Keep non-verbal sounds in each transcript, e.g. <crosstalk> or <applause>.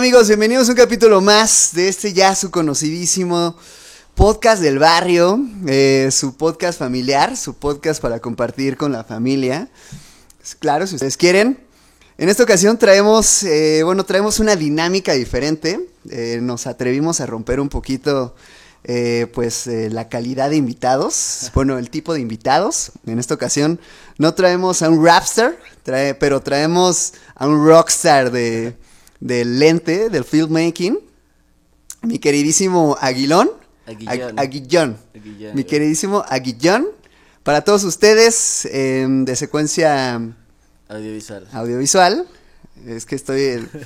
¿Qué tal amigos? Bienvenidos a un capítulo más de este ya su conocidísimo podcast del barrio, eh, su podcast familiar, su podcast para compartir con la familia. Claro, si ustedes quieren. En esta ocasión traemos, eh, bueno, traemos una dinámica diferente. Eh, nos atrevimos a romper un poquito, pues, la calidad de invitados. <laughs> Bueno, el tipo de invitados. En esta ocasión no traemos a un rapster, trae- pero traemos a un rockstar de, del lente, del filmmaking. Mi queridísimo Aguilón. Aguillón. Ag- Aguillón. Aguillón, Mi queridísimo Aguillón. Para todos ustedes, em, de secuencia Audiovisual. audiovisual. Es que estoy,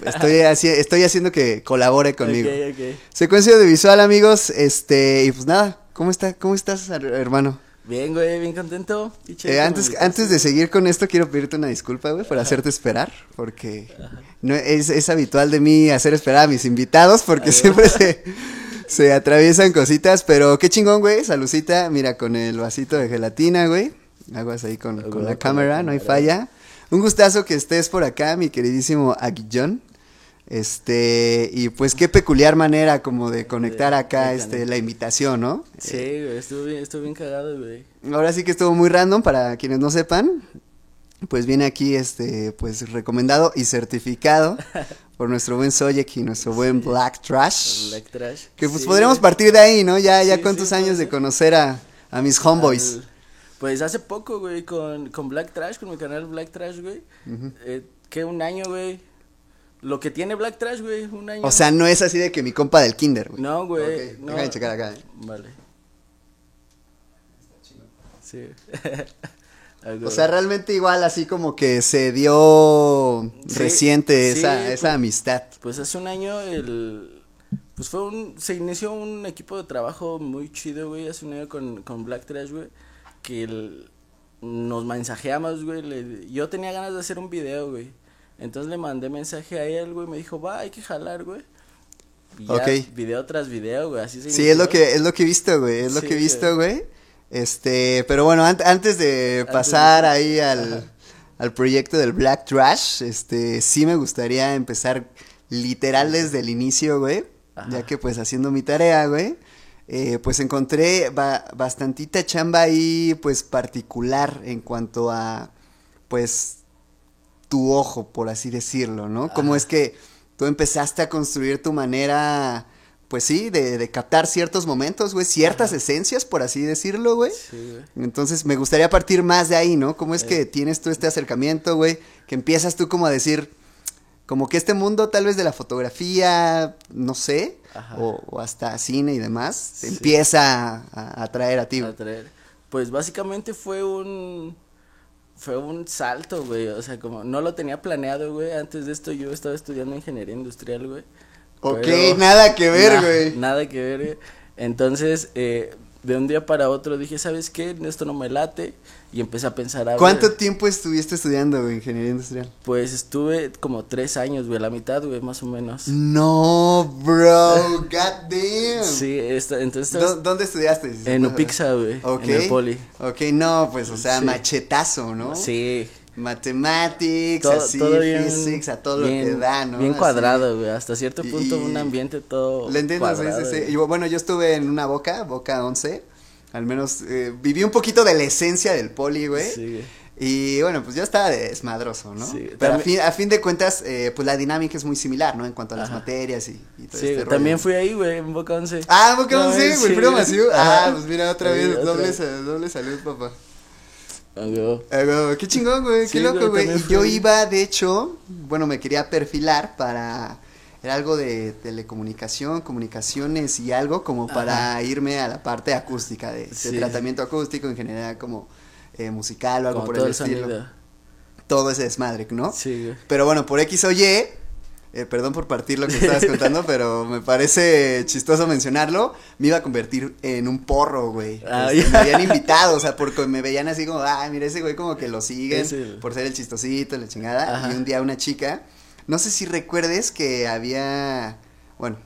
estoy, <laughs> haci- estoy haciendo que colabore conmigo. Ok, ok. Secuencia audiovisual, amigos. Este, y pues nada, ¿cómo está, cómo estás, her- hermano? Bien, güey, bien contento. Eh, antes, antes de seguir con esto, quiero pedirte una disculpa, güey, por hacerte esperar, porque no es, es habitual de mí hacer esperar a mis invitados, porque siempre se, se atraviesan cositas, pero qué chingón, güey, salucita, mira, con el vasito de gelatina, güey, aguas ahí con, con la cámara, no hay falla. Un gustazo que estés por acá, mi queridísimo Aguillón. Este, y pues qué peculiar manera como de conectar acá, de este, la invitación, ¿no? Sí, güey, estuvo bien, estuvo bien cagado, güey. Ahora sí que estuvo muy random para quienes no sepan. Pues viene aquí este pues recomendado y certificado <laughs> por nuestro buen Soyek y nuestro buen Black Trash. Black Trash. Que pues Sí, podríamos güey. partir de ahí, ¿no? Ya ya Sí, cuántos años de conocer a, a mis homeboys. Al- Pues hace poco, güey, con, con Black Trash, con mi canal Black Trash, güey. eh, ¿Qué? Un año, güey. Lo que tiene Black Trash, güey, un año. O sea, no es así de que mi compa del kinder, güey. No, güey. Ok, no. déjame checar acá. ¿eh? Vale. Sí. <laughs> O sea, realmente igual así como que se dio Sí, reciente sí, esa, pues- esa amistad. Pues hace un año el pues fue un se inició un equipo de trabajo muy chido, güey, hace un año con con Black Trash, güey, que el- nos mensajeamos, güey, le- yo tenía ganas de hacer un video, güey. Entonces le mandé mensaje a él, güey, me dijo, "Va, hay que jalar, güey." Y ya, video tras video, güey, así se Sí, es lo que es lo que he visto, güey, es lo que he visto, güey. Este, pero bueno, an- antes de pasar ahí al, al proyecto del Black Trash, este, sí me gustaría empezar literal desde el inicio, güey, Ajá. ya que pues haciendo mi tarea, güey, eh, pues encontré ba- bastantita chamba ahí, pues particular en cuanto a, pues, tu ojo, por así decirlo, ¿no? Cómo es que tú empezaste a construir tu manera, pues sí, de, de captar ciertos momentos, güey, ciertas esencias, por así decirlo, güey. Sí, güey. Entonces me gustaría partir más de ahí, ¿no? ¿Cómo es Eh. que tienes tú este acercamiento, güey? Que empiezas tú como a decir, como que este mundo tal vez de la fotografía, no sé, Ajá. o, o hasta cine y demás, Sí. empieza a, a atraer a ti. güey. a traer. Pues básicamente fue un fue un salto, güey, o sea, como no lo tenía planeado, güey. Antes de esto yo estaba estudiando ingeniería industrial, güey. Ok, Pero- nada que ver, güey. Nada que ver, güey. Entonces, eh, de un día para otro dije, ¿sabes qué? Esto no me late. Y empecé a pensar, a ¿Cuánto ver, tiempo estuviste estudiando, güey, ingeniería industrial? Pues estuve como tres años, güey, la mitad, güey, más o menos. No, bro, <laughs> god damn. Sí, esta, entonces ¿Dó- estaba ¿Dónde estudiaste? si en Upixa, güey, Ok. en el poli. Ok, no, pues, o sea, Sí. machetazo, ¿no? Sí, Mathematics, todo, así, todo bien, physics, a todo bien- lo que da, ¿no? Bien cuadrado, güey, hasta cierto Y- punto un ambiente todo Le entiendo, sí, cuadrado, sí, sí. Y bueno, yo estuve en una boca, boca 11. Al menos eh, viví un poquito de la esencia del poli, güey. Sí, güey. Y bueno, pues yo estaba desmadroso, ¿no? Sí, Pero a fin, a fin de cuentas, eh, pues la dinámica es muy similar, ¿no? En cuanto a las Ajá. materias y, y todo Sí, este rollo. también fui ahí, güey, en Boca 11. Ah, Boca No, 11, sí, güey. Masiu. Ah, pues mira, otra vez, otra doble, vez. doble salud, papá. Güey, Qué chingón, güey, Sí, qué loco, güey, yo iba, de hecho, bueno, me quería perfilar para. Era algo de telecomunicación, comunicaciones y algo como para irme a la parte acústica, de, tratamiento acústico, en general como eh, musical o algo Como por todo el estilo. Todo ese desmadre, ¿no? Sí, güey. Pero bueno, por X o Y, eh, perdón por partir lo que estabas contando, <laughs> pero me parece chistoso mencionarlo. Me iba a convertir en un porro, güey. Ah, Este, me habían invitado, o sea, porque me veían así como, ah, mira ese güey como que lo siguen por ser el chistosito, la chingada. Ajá. Y un día una chica, no sé si recuerdes que había, bueno,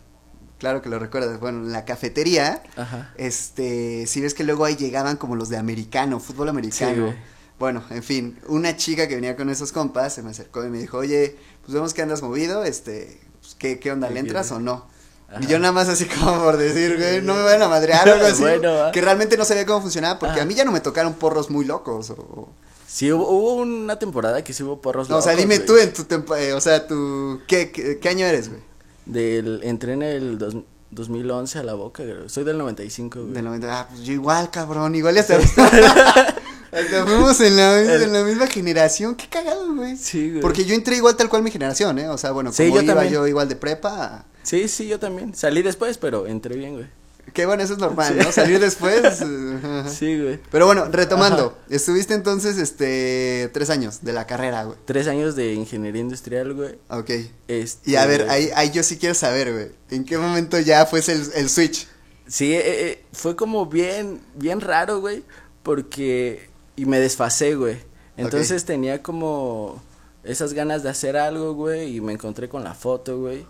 claro que lo recuerdas, bueno, en la cafetería, Ajá. este, si ves que luego ahí llegaban como los de americano, fútbol americano. güey. Bueno, en fin, una chica que venía con esos compas se me acercó y me dijo, oye, pues vemos que andas movido, este, pues, ¿qué, qué onda? ¿Le ¿Qué entras o no? Ajá. Y yo nada más así como por decir, güey, no me van a madrear o <laughs> algo así. Bueno, va. que realmente no sabía cómo funcionaba porque Ajá. a mí ya no me tocaron porros muy locos. O, Sí, hubo, hubo una temporada que sí hubo porros No, o sea, locos, dime güey. tú en tu tempo, eh, o sea, tu, ¿qué, qué, qué año eres, güey? Del, entré en el dos- 2011 a la boca, güey. Soy del 95, güey. Del 90, ah, pues yo igual, cabrón, igual ya <laughs> hasta, <laughs> hasta fuimos en la, en la misma generación, qué cagado, güey. Sí, güey. Porque yo entré igual tal cual mi generación, ¿eh? O sea, bueno, Sí, como yo iba también. yo igual de prepa, Sí, sí, yo también. Salí después, pero entré bien, güey. que bueno, eso es normal, ¿no? Salir después. <laughs> eh. Sí, güey. Pero bueno, retomando, estuviste entonces, este, tres años de la carrera, güey. Tres años de ingeniería industrial, güey. Ok. Este, Y a ver, ahí, ahí yo sí quiero saber, güey, ¿en qué momento ya fue el, el switch? Sí, eh, eh, fue como bien, bien raro, güey, porque, y me desfasé, güey. Entonces tenía como esas ganas de hacer algo, güey, y me encontré con la foto, güey.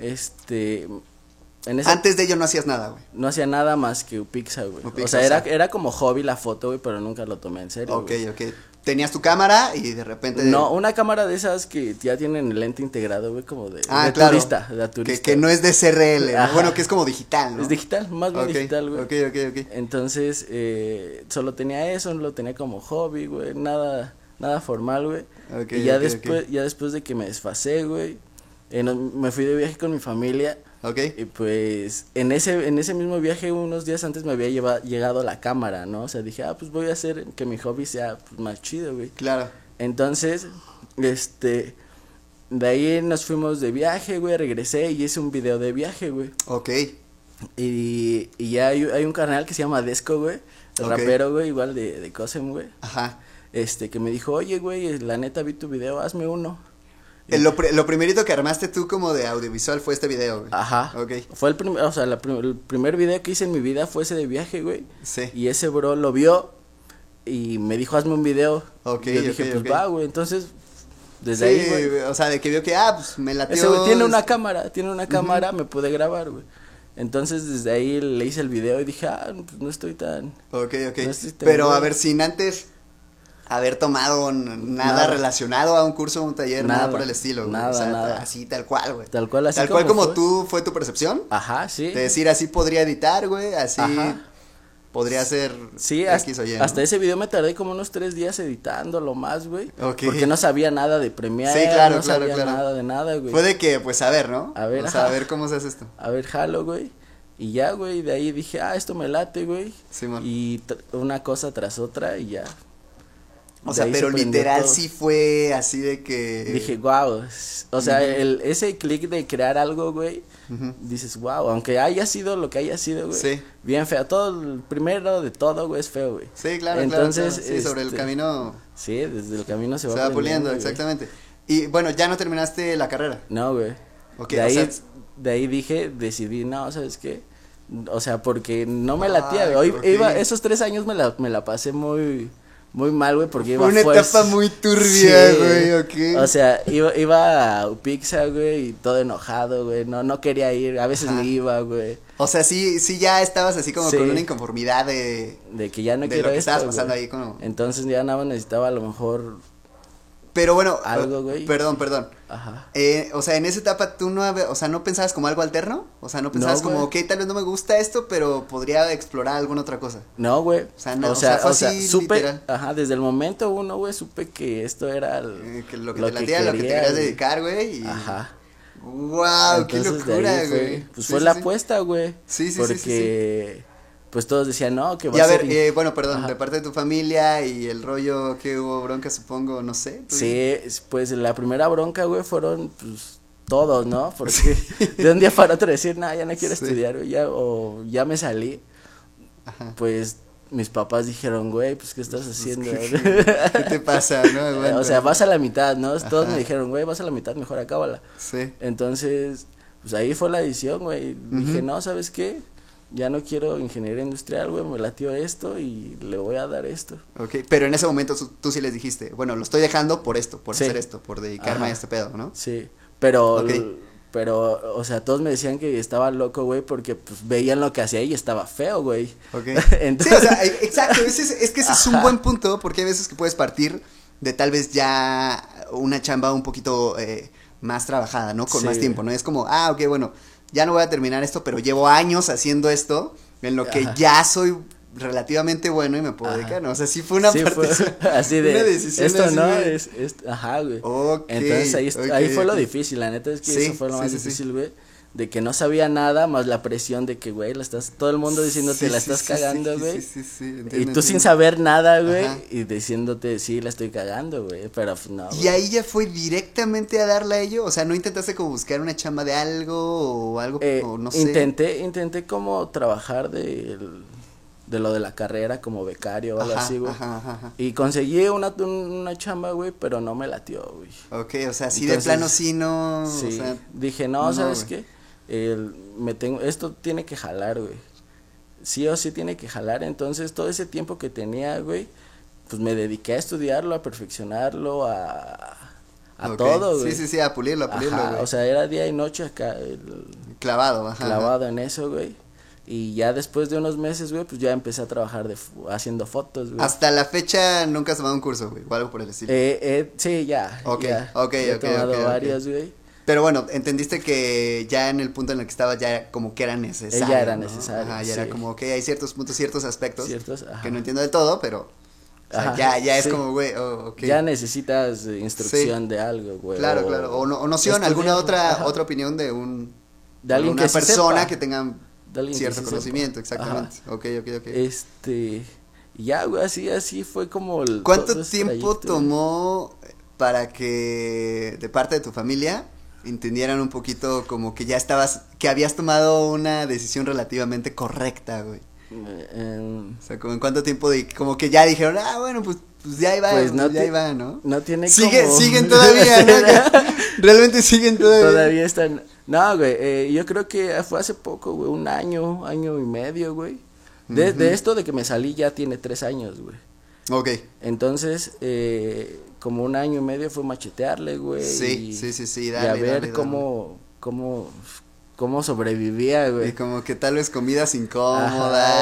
Este, en esa, Antes de ello no hacías nada, güey. no hacía nada más que Upixa, güey. Upixa, O sea, era, era como hobby la foto, güey, pero nunca lo tomé en serio, Ok, güey. ok. Tenías tu cámara y de repente... No, una cámara de esas que ya tienen el lente integrado, güey, como de, Ah, de claro. turista, de Que, turista. que no es de CRL, ¿no? Bueno, que es como digital, ¿no? Es digital, más bien digital, güey. Ok, ok, ok. Entonces, eh, solo tenía eso, lo tenía como hobby, güey, nada, nada formal, güey. Ok, y ya después, ya después de que me desfasé, güey, eh, me fui de viaje con mi familia Ok. y pues en ese, en ese mismo viaje unos días antes me había lleva- llegado la cámara, ¿no? O sea, dije, ah, pues voy a hacer que mi hobby sea pues, más chido, güey. Claro. Entonces, este, de ahí nos fuimos de viaje, güey, regresé y hice un video de viaje, güey. Ok. Y, y ya hay, hay un canal que se llama Desco, güey. El rapero, güey, igual de, de Cosem, güey. Ajá. Este, que me dijo, oye, güey, la neta vi tu video, hazme uno. Eh, Lo, pri- lo primerito que armaste tú como de audiovisual fue este video, güey. Ajá. Ok. Fue el primer, o sea, la prim- el primer video que hice en mi vida fue ese de viaje, güey. Sí. Y ese bro lo vio y me dijo, hazme un video. Ok, Y yo dije, ok, pues va, güey. Entonces, desde Sí, ahí, güey. o sea, de que vio que, ah, pues me latió. Ese güey tiene una este- cámara, tiene una cámara, me pude grabar, güey. Entonces, desde ahí le hice el video y dije, ah, pues no estoy tan... Ok, ok. No Pero a ver, sin antes haber tomado nada, Nada. relacionado a un curso o un taller, nada, Nada, por el estilo, güey. nada, o sea, nada. así tal cual, güey. Tal cual, así Tal cual como fue. tú fue tu percepción. Ajá, sí. De decir, así podría editar, güey, así Ajá. podría ser Sí, X hasta, o Y, ¿no? hasta ese video me tardé como unos tres días editando lo más, güey. Ok. Porque no sabía nada de Premiere, Sí, claro, no claro, sabía claro. nada de nada, güey. Fue de que, pues, a ver, ¿no? A ver, O sea, a ver cómo se hace esto. A ver, jalo, güey. Y ya, güey, de ahí dije, ah, esto me late, güey. Simón. y tr- una cosa tras otra y ya. O sea, se pero literal todo. sí fue así de que... Dije, wow. O sea, el, ese clic de crear algo, güey. Dices, wow. Aunque haya sido lo que haya sido, güey. Sí. Bien feo. Todo, el primero de todo, güey, es feo, güey. Sí, claro, Entonces, claro, claro. Sí, sobre el este, camino Sí, desde el camino se se va, va puliendo, güey. exactamente. Y bueno, ya no terminaste la carrera. No, güey. Ok, de, ahí, sea- de ahí dije, decidí, no, ¿sabes qué? O sea, porque no me latía, güey. Hoy iba, esos tres años me la, me la pasé muy, muy mal, güey, porque iba Fue una fuerza. etapa muy turbia, Sí. güey, ok. O sea, iba, iba a Upixa, güey, y todo enojado, güey, no, no quería ir, a veces Ajá. me iba, güey, O sea, sí, sí ya estabas así como Sí. con una inconformidad de, de que ya no de quiero lo que esto, estabas pasando güey. ahí como... Entonces ya nada más necesitaba a lo mejor, Pero bueno, Algo, güey. perdón, perdón. Ajá. Eh, o sea, en esa etapa tú no, o sea, no pensabas como algo alterno, o sea, no pensabas No, como, ok, tal vez no me gusta esto, pero podría explorar alguna otra cosa. No, güey. O sea, no, o sea, fue así, supe, literal. ajá, desde el momento uno, güey, supe que esto era el- Eh, que lo que te latía, lo que te quería, querías güey. dedicar, güey. Y... Ajá. Wow, qué Entonces, locura, ahí güey. Pues Sí, fue sí, la sí. apuesta, güey. Sí, sí, sí, sí, Porque, pues todos decían, no, que va Y a ser ver, eh, bueno, perdón, Ajá. de parte de tu familia y el rollo que hubo bronca, supongo, no sé. tú Sí, es- pues la primera bronca, güey, fueron, pues, todos, ¿no? <laughs> Porque de un día para otro decir, no, ya no quiero Sí. estudiar, güey, ya, o ya me salí, Ajá. pues, mis papás dijeron, güey, pues, ¿qué estás Pues, haciendo? ¿qué, <laughs> te pasa, no? Aguanta. o sea, vas a la mitad, ¿no? Todos me dijeron, güey, vas a la mitad, mejor acábala. Sí. Entonces, pues ahí fue la decisión, güey. Dije, no, ¿sabes qué? Ya no quiero ingeniería industrial, güey, me latió esto y le voy a dar esto. Ok, pero en ese momento tú, tú sí les dijiste, bueno, lo estoy dejando por esto, por Sí. hacer esto, por dedicarme Ajá. a este pedo, ¿no? Sí, pero, pero, o sea, todos me decían que estaba loco, güey, porque pues veían lo que hacía y estaba feo, güey. Ok. Entonces- <laughs> Sí, o sea, e- exacto, es, es que ese es un buen punto, porque hay veces que puedes partir de tal vez ya una chamba un poquito eh, más trabajada, ¿no? Con Sí, más tiempo. ¿no? Es como, ah, ok, bueno, ya no voy a terminar esto, pero llevo años haciendo esto, en lo que Ajá. ya soy relativamente bueno y me puedo Ajá. dedicar, ¿no? O sea, sí fue una Sí, parte, fue <laughs> así de una decisión esto así no de- es, es ajá güey Ok, entonces ahí, ahí fue lo difícil la neta es que Sí, eso fue lo sí, más difícil güey de que no sabía nada más la presión de que güey la estás todo el mundo diciéndote Sí, la sí, estás sí, cagando güey Sí, sí, sí, y entiendo, tú sin entiendo. saber nada güey y diciéndote sí la estoy cagando güey pero no Y ahí ya fue directamente a darle a ello, o sea, no intentaste como buscar una chamba de algo o algo, Eh, o no sé. intenté intenté como trabajar de de lo de la carrera como becario o algo así güey Ajá, ajá, ajá. y conseguí una una chamba güey pero no me latió güey Ok, o sea, sí de plano sí no, Sí, o sea, dije, no, no, ¿sabes güey. qué? El- me tengo, esto tiene que jalar, güey. Sí o sí tiene que jalar, entonces todo ese tiempo que tenía, güey, pues me dediqué a estudiarlo, a perfeccionarlo, a, a ok. todo, güey. Sí, sí, sí, a pulirlo, a pulirlo, Ajá, güey. o sea, era día y noche acá, el- clavado, ajá. clavado en eso, güey. Y ya después de unos meses, güey, pues ya empecé a trabajar de, haciendo fotos, güey. Hasta la fecha nunca has tomado un curso, güey, o algo por el estilo. Eh, eh, sí, ya. Ok, ya. ok, He ok, tomado ok, ok. varios, güey. Pero bueno, entendiste que ya en el punto en el que estaba ya como que era necesario. Ya era ¿no? necesario, Ajá, ya era como, ok, hay ciertos puntos, ciertos aspectos Ciertos, ajá. que no entiendo del todo, pero o sea, Ajá, ya, ya es como, güey, oh, ok. Ya necesitas eh, instrucción de algo, güey. Claro, claro. O, no- o noción, alguna otra ajá. otra opinión de un De alguien una que persona sepa. que tenga que cierto conocimiento, sepa. exactamente. Ok, ok, ok. Este, ya, güey, así, así fue como el. ¿Cuánto tiempo trayecto, tomó para que de parte de tu familia entendieran un poquito como que ya estabas, que habías tomado una decisión relativamente correcta, güey? Eh, em, O sea, como en cuánto tiempo de, como que ya dijeron, ah, bueno, pues, pues ya iba, Pues no ya te- iba, ¿no? no tiene Sigue, como- siguen <laughs> todavía, ¿no? <laughs> Realmente siguen todavía. Todavía están. No, güey, eh, yo creo que fue hace poco, güey, un año, año y medio, güey. De, de esto de que me salí ya tiene tres años, güey. Ok, Entonces, eh, como un año y medio fue machetearle, güey. Sí, y- sí, sí, sí, y a ver dale, dale. cómo, cómo, cómo sobrevivía, güey. y como que tal vez comidas incómodas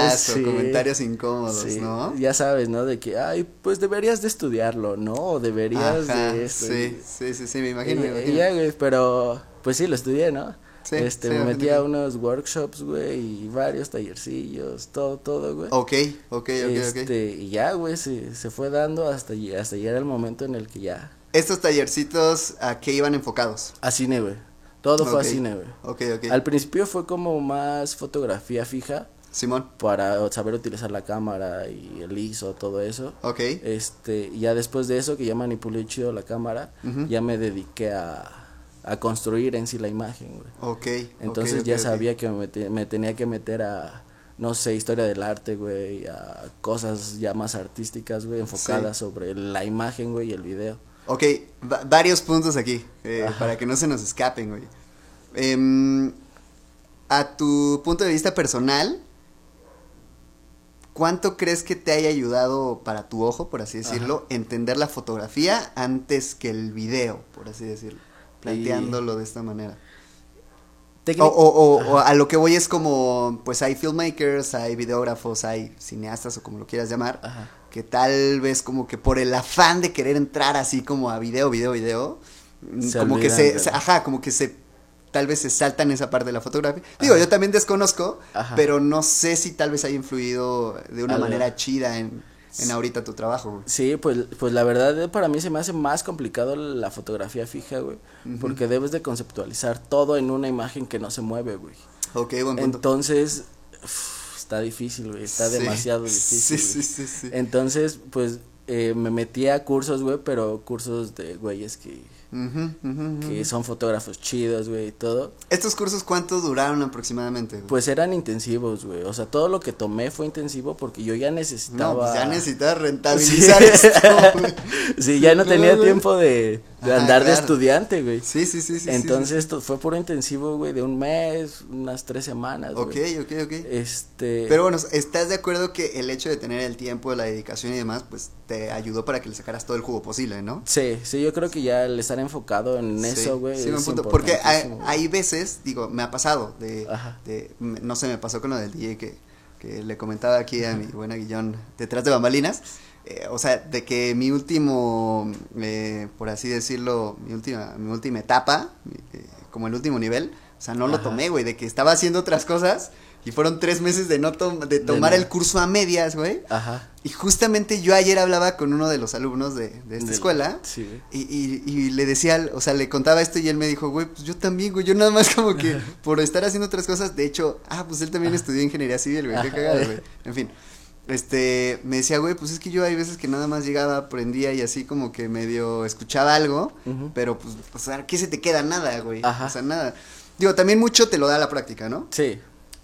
Ajá, sí. o comentarios incómodos, Sí, ¿no? Ya sabes, ¿no? De que, ay, pues deberías de estudiarlo, ¿no? O deberías Ajá, de esto. sí, sí, sí, sí, me imagino, Y- me imagino. ya, güey, pero, pues sí, lo estudié, ¿no? Sí, este, sí, me metí a unos workshops, güey, y varios tallercillos, todo, todo, güey. Ok, ok, ok, este, ok. y ya, güey, se, se fue dando hasta, hasta llegar el momento en el que ya, Estos tallercitos, ¿a qué iban enfocados? a cine, güey. Todo fue Ok, a cine, güey. Ok, ok. Al principio fue como más fotografía fija Simón, para saber utilizar la cámara y el ISO, todo eso. ok. Este, ya después de eso, que ya manipulé chido la cámara, Ujú. ya me dediqué a, a construir en sí la imagen, güey. Ok. Entonces ya sabía que me, tenía que meter a, no sé, historia del arte, güey, a cosas ya más artísticas, güey, enfocadas sobre la imagen, güey, y el video. Ok, va- varios puntos aquí, eh, para que no se nos escapen, güey. Em, a tu punto de vista personal, ¿cuánto crees que te haya ayudado para tu ojo, por así decirlo, entender la fotografía antes que el video, por así decirlo? Planteándolo de esta manera. O, Técnic- o- o- o a lo que voy es como, pues hay filmmakers, hay videógrafos, hay cineastas o como lo quieras llamar, Ajá. que tal vez como que por el afán de querer entrar así como a video, video, video, Se como que se, ajá, como que se, tal vez se saltan esa parte de la fotografía. Digo, Ajá. yo también desconozco, Ajá. pero no sé si tal vez haya influido de una manera chida en, en ahorita tu trabajo. güey. Sí, pues, pues la verdad eh, para mí se me hace más complicado la fotografía fija, güey, porque debes de conceptualizar todo en una imagen que no se mueve, güey. Ok, buen punto. Entonces, uf, está difícil, güey, está Sí, demasiado <laughs> difícil. Sí, sí, sí. Entonces, pues eh, me metí a cursos, güey, pero cursos de güeyes que, Ujú, ujú. que son fotógrafos chidos, güey, y todo. ¿Estos cursos cuánto duraron aproximadamente? güey? Pues eran intensivos, güey. O sea, todo lo que tomé fue intensivo porque yo ya necesitaba. No, pues ya necesitas <laughs> rentabilizar Sí. esto, güey. Sí, ya no tenía tiempo de, de andar de estudiante, güey. Sí, sí, sí, Entonces, esto fue puro intensivo, güey, de un mes, unas tres semanas. Ok, güey. ok, ok. Este. Pero bueno, ¿estás de acuerdo que el hecho de tener el tiempo, la dedicación y demás, pues te ayudó para que le sacaras todo el jugo posible, ¿no? Sí, sí, yo creo que ya el estar enfocado en Sí, eso, güey. sí, es punto. Porque hay, veces, digo, me ha pasado, de, Ajá. de- m- no sé, me pasó con lo del DJ que, que le comentaba aquí a mi buena Guillón detrás de bambalinas, eh, o sea, de que mi último, eh, por así decirlo, mi última, mi última etapa, eh, como el último nivel, o sea, no lo tomé, güey, de que estaba haciendo otras cosas y fueron tres meses de no tom- de tomar el curso a medias, güey. Ajá. Y justamente yo ayer hablaba con uno de los alumnos de, de esta escuela. Sí, güey. Y, y, y le decía, o sea, le contaba esto y él me dijo, güey, pues yo también, güey, yo nada más como que <laughs> por estar haciendo otras cosas, de hecho, ah, pues él también estudió ingeniería civil, güey, qué cagado, güey. En fin, este, me decía, güey, pues es que yo hay veces que nada más llegaba, aprendía y así como que medio escuchaba algo, pero pues, o sea, ¿qué se te queda? Nada, güey. Ajá. O sea, nada. Digo, también mucho te lo da la práctica, ¿no? Sí.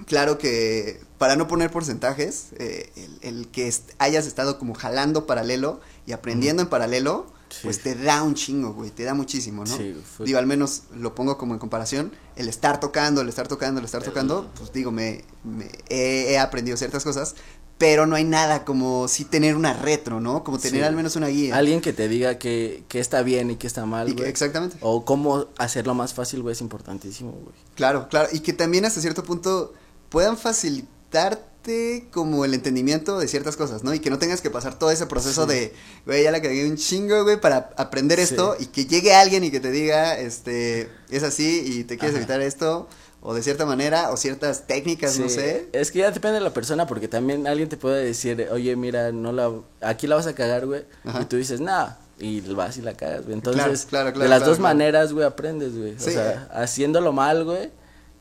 Claro que para no poner porcentajes, eh, el, el que est- hayas estado como jalando paralelo y aprendiendo en paralelo, Sí. pues te da un chingo, güey, te da muchísimo, ¿no? Sí, fue- Digo, al menos lo pongo como en comparación, el estar tocando, el estar tocando, el estar tocando, pues digo, me, me- he, he aprendido ciertas cosas, pero no hay nada como sí tener una retro, ¿no? Como tener Sí. al menos una guía. Alguien que te diga que, que está bien y que está mal, Y que- exactamente. O cómo hacerlo más fácil, güey, es importantísimo, güey. Claro, claro, y que también hasta cierto punto puedan facilitarte como el entendimiento de ciertas cosas, ¿no? Y que no tengas que pasar todo ese proceso Sí. de, güey, ya la cagué un chingo, güey, para aprender Sí. esto y que llegue alguien y que te diga, este, es así y te quieres Ajá. evitar esto o de cierta manera o ciertas técnicas, no sé. Es que ya depende de la persona, porque también alguien te puede decir, oye, mira, no la, aquí la vas a cagar, güey. Ajá. Y tú dices, nah, y vas y la cagas, güey. Entonces, claro, claro, de las dos maneras, güey, aprendes, güey. Sí. O sea, haciéndolo mal, güey,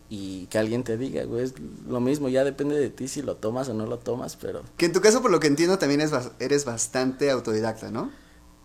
y que alguien te diga, güey, es lo mismo, ya depende de ti si lo tomas o no lo tomas, pero Que en tu caso, por lo que entiendo, también es eres bastante autodidacta, ¿no?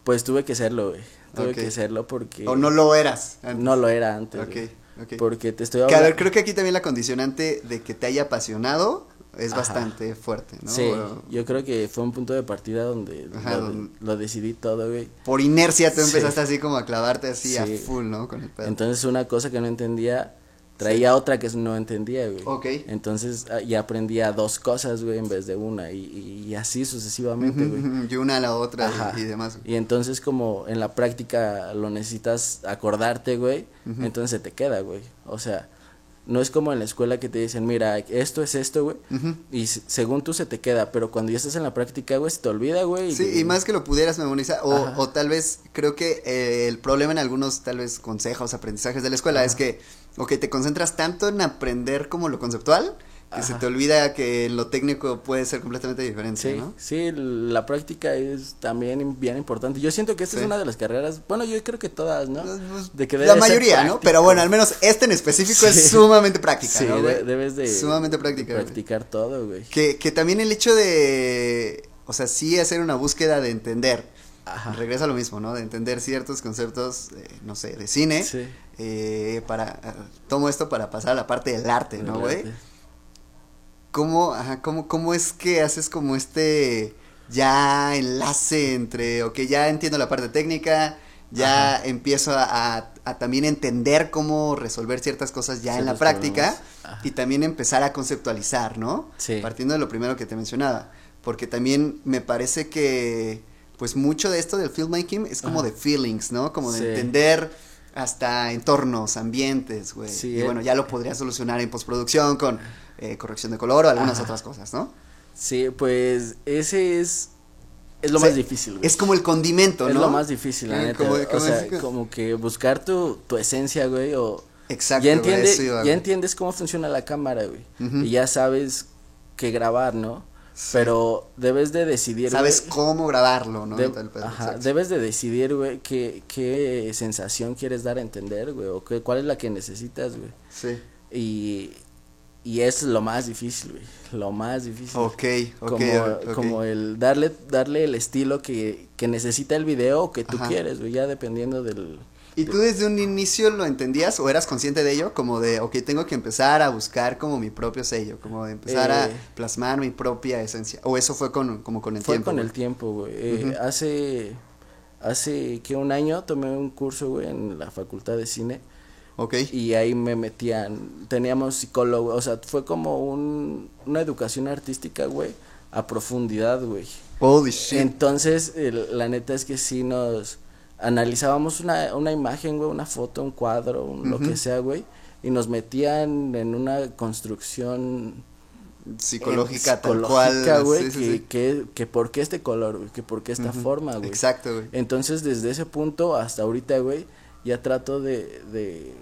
pues tuve que serlo, güey. Tuve que serlo porque O no lo eras. antes. no lo era antes. Ok, güey. Porque te estoy hablando. creo que aquí también la condicionante de que te haya apasionado es Ajá. bastante fuerte, ¿no? Sí, yo creo que fue un punto de partida donde Ajá, lo, donde- lo decidí todo, güey. por inercia tú Sí. empezaste así como a clavarte así a full, ¿no? Con el pedo. Entonces una cosa que no entendía traía otra que no entendía, güey. Ok. Entonces ah, ya aprendía dos cosas, güey, en vez de una y, y, así sucesivamente, güey. ujú, y una a la otra y- Ajá. y, demás. Y entonces como en la práctica lo necesitas acordarte, güey, entonces se te queda, güey. O sea, no es como en la escuela que te dicen, mira, esto es esto, güey. Y según tú se te queda, pero cuando ya estás en la práctica, güey, se te olvida, güey. Sí, y más que lo pudieras memorizar, o, o tal vez, creo que eh, el problema en algunos, tal vez, consejos, aprendizajes de la escuela es Ajá. que, te concentras tanto en aprender como lo conceptual, que se te olvida que lo técnico puede ser completamente diferente, Sí, ¿no? sí, la práctica es también bien importante. Yo siento que esta Sí. es una de las carreras, bueno, yo creo que todas, ¿no? Pues, De que la mayoría, ¿no? Pero bueno, al menos este en específico es sumamente práctica, Sí, ¿no, de- debes de Sumamente práctica, practicar todo, güey. Que, que también el hecho de, o sea, sí hacer una búsqueda de entender, Ajá. regresa a lo mismo, ¿no? De entender ciertos conceptos, eh, no sé, de cine, Sí. Eh, para, tomo esto para pasar a la parte del arte, ¿no, güey? ¿Cómo, ajá, cómo, cómo es que haces como este ya enlace entre, ok, ya entiendo la parte técnica, ya Ajá. empiezo a, a- a también entender cómo resolver ciertas cosas ya en la práctica y también empezar a conceptualizar, ¿no? Sí. Partiendo de lo primero que te mencionaba, porque también me parece que pues mucho de esto del filmmaking es como Ajá. de feelings, ¿no? Como de Sí. entender hasta entornos, ambientes, güey. Sí, y eh. bueno, ya lo podría solucionar en postproducción con eh, corrección de color o algunas Ajá. otras cosas, ¿no? Sí, pues ese es es lo O sea, más difícil, güey. Es como el condimento, Es ¿no? lo más difícil, la Eh, neta. como- o sea, es- como que buscar tu, tu esencia, güey, o Exacto, ya güey, entiendes, eso iba, ya güey. entiendes cómo funciona la cámara, güey. Y ya sabes qué grabar, ¿no? Pero debes de decidir, Sabes güey, cómo grabarlo, ¿no? de- pedo, ajá, debes de decidir, güey, qué, qué sensación quieres dar a entender, güey, o qué, cuál es la que necesitas, güey. Sí. Y, y es lo más difícil, güey, lo más difícil. Ok, ok, como, ok. como el darle, darle el estilo que, que necesita el video o que tú Ajá. quieres, güey, ya dependiendo del... ¿Y tú desde un inicio lo entendías o eras consciente de ello? Como de, ok, tengo que empezar a buscar como mi propio sello, como de empezar a Eh. plasmar mi propia esencia. ¿O eso fue con, como con el Fue tiempo? con el tiempo, güey. Eh. Hace, hace que un año tomé un curso, güey, en la facultad de cine Ok. y ahí me metían, teníamos psicólogo, o sea, fue como un, una educación artística, güey, a profundidad, güey. Holy shit. Entonces, el- la neta es que sí nos analizábamos una, una imagen, güey, una foto, un cuadro, un- lo que sea, güey, y nos metían en una construcción psicológica eh, tal psicológica, cual. güey, sí, sí, que, sí. que, que por qué este color, güey, que por qué esta forma, güey. Exacto, güey. Entonces, desde ese punto hasta ahorita, güey, ya trato de, de,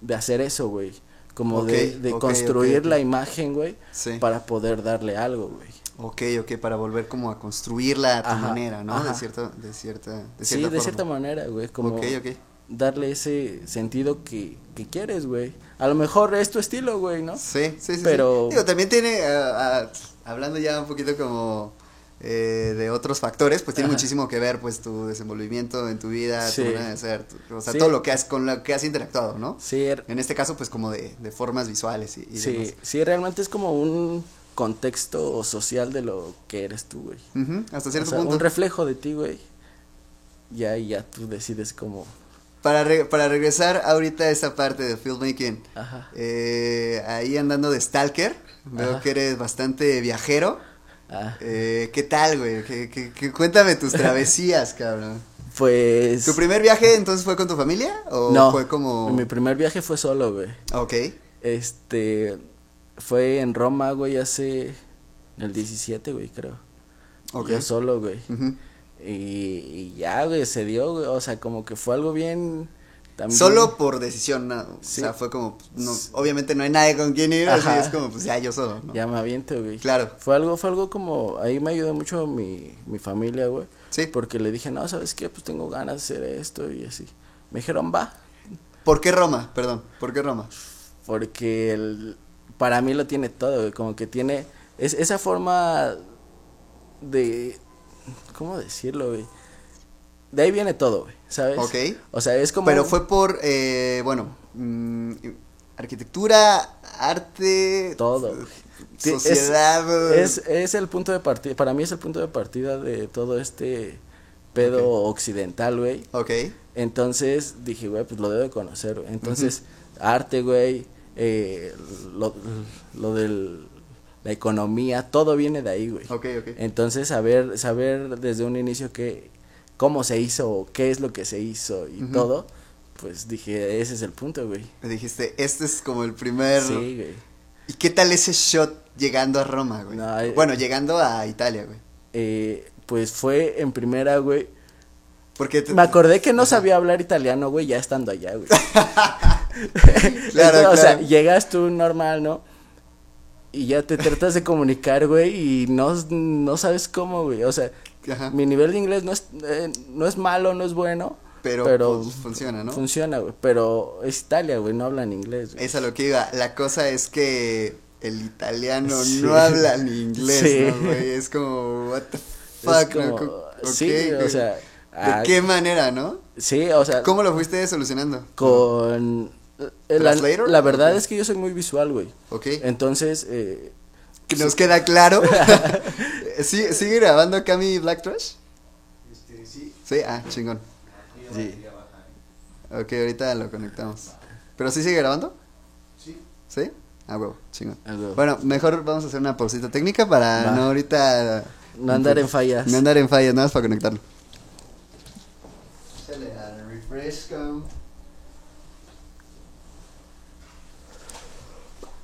de hacer eso, güey. Como de, de construir la imagen, güey, para poder darle algo, güey. Ok, ok, para volver como a construirla a tu Ajá, manera, ¿no? De cierta, de cierta, de sí, cierta de forma. cierta manera, güey, como darle ese sentido que, que quieres, güey. A lo mejor es tu estilo, güey, ¿no? Sí, sí, sí. Pero- sí. Digo, también tiene, ah, ah, hablando ya un poquito como eh, de otros factores, pues tiene Ajá. muchísimo que ver, pues, tu desenvolvimiento en tu vida, Sí. tu manera de ser, tu- o sea, Sí. todo lo que has, con lo que has interactuado, ¿no? Sí, er- En este caso, pues, como de, de formas visuales y, y sí, demás. sí, realmente es como un contexto social de lo que eres tú, güey. Hasta O cierto sea, punto. un reflejo de ti, güey. Ya, ya tú decides cómo. Para, re- para regresar ahorita a esa parte de filmmaking, Ajá. eh, ahí andando de stalker, veo Ajá. que eres bastante viajero. Ah, Eh, ¿Qué tal, güey? ¿Qué, qué- qué- cuéntame tus travesías, <laughs> cabrón. pues. ¿Tu primer viaje entonces fue con tu familia? ¿O no, fue como.? Mi primer viaje fue solo, güey. Ok. Este. Fue en Roma, güey, hace. El 17, güey, creo. Yo solo, güey. Y, y ya, güey, se dio, güey. O sea, como que fue algo bien. También... Solo por decisión, no. Sí. O sea, fue como. pues, No, obviamente no hay nadie con quien ir, así es como, pues ya yo solo, ¿no? Ya me aviento, güey. Claro. Fue algo, fue algo como. Ahí me ayudó mucho mi, mi familia, güey. Sí. Porque le dije, no, ¿sabes qué? Pues tengo ganas de hacer esto y así. Me dijeron, va. ¿Por qué Roma? Perdón, ¿por qué Roma? Porque el, para mí lo tiene todo, güey. Como que tiene. Es, esa forma de. ¿Cómo decirlo, güey? De ahí viene todo, güey. ¿Sabes? Ok. O sea, es como. Pero fue por, eh, bueno, mm, arquitectura, arte, Todo, güey. Sí, es- sociedad. Es, es el punto de partida. Para mí es el punto de partida de todo este pedo occidental, güey. Ok. Entonces dije, güey, pues lo debo de conocer, güey. Entonces, arte, güey, eh, lo, lo del la economía, todo viene de ahí, güey. Ok, ok. Entonces, saber, saber desde un inicio que, cómo se hizo, qué es lo que se hizo y todo, pues dije, ese es el punto, güey. Me dijiste, este es como el primer. Sí, güey. ¿Y qué tal ese shot llegando a Roma, güey? No, eh, bueno, llegando a Italia, güey. Eh, pues fue en primera, güey. Porque te- Me acordé que no sabía hablar italiano, güey, ya estando allá, güey. <laughs> <laughs> Claro, O sea, claro. llegas tú normal, ¿no? Y ya te tratas de comunicar, güey, y no, no sabes cómo, güey. O sea, Ajá. mi nivel de inglés no es, eh, no es malo, no es bueno. Pero, pero pues, funciona, ¿no? Funciona, güey. Pero es Italia, güey, no hablan inglés, güey. Es a lo que iba. La cosa es que el italiano Sí. no habla ni <laughs> inglés, Sí. ¿no, güey? Es como, what the fuck, ¿no? como- Co- sí, ok, güey, o sea, ¿De ah, qué manera, no? Sí, o sea, ¿Cómo lo fuiste solucionando? con... eh, La, ¿Translator? la verdad es que yo soy muy visual, güey. Ok. Entonces, eh, Que nos queda claro. <laughs> <laughs> ¿Sí, ¿Sigue grabando acá mi Black Trash? Este, sí. Sí, ah, chingón. Sí. Ok, ahorita lo conectamos. ¿Pero sí sigue grabando? Sí. ¿Sí? Ah, huevo, chingón. Ah, huevo. Bueno, mejor vamos a hacer una pausita técnica para Va. no ahorita... no andar en fallas. No andar en fallas, nada más para conectarlo. Al refresco.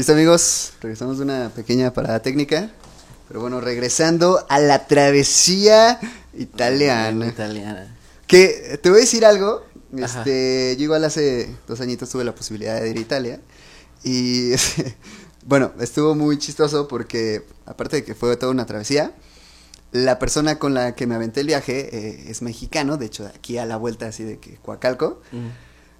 Listo amigos, regresamos de una pequeña parada técnica. Pero bueno, regresando a la travesía italiana. Italiana. Que te voy a decir algo. Ajá. Este, yo igual hace dos añitos tuve la posibilidad de ir a Italia. Y <laughs> bueno, estuvo muy chistoso porque, aparte de que fue toda una travesía, la persona con la que me aventé el viaje eh, es mexicano, de hecho, aquí a la vuelta así de que Coacalco. Mm.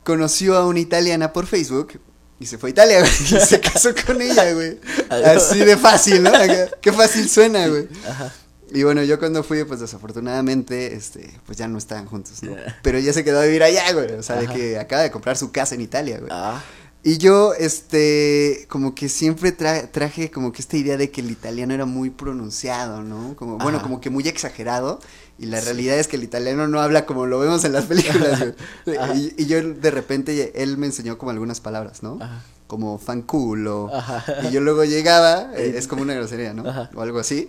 Conoció a una italiana por Facebook y se fue a Italia, güey. Y se casó con ella, güey. <laughs> Así de fácil, ¿no? Qué fácil suena, güey. Ajá. Y bueno, yo cuando fui, pues desafortunadamente, este, pues ya no estaban juntos, ¿no? Pero ella se quedó a vivir allá, güey. O sea, de que acaba de comprar su casa en Italia, güey. Ah, Y yo, este, como que siempre tra- traje como que esta idea de que el italiano era muy pronunciado, ¿no? Como, bueno, como que muy exagerado. Y la Sí. realidad es que el italiano no habla como lo vemos en las películas, <laughs> y, y yo de repente, él me enseñó como algunas palabras, ¿no? Ajá. Como fanculo. Ajá. Y yo luego llegaba, <laughs> eh, es como una grosería, ¿no? Ajá. O algo así.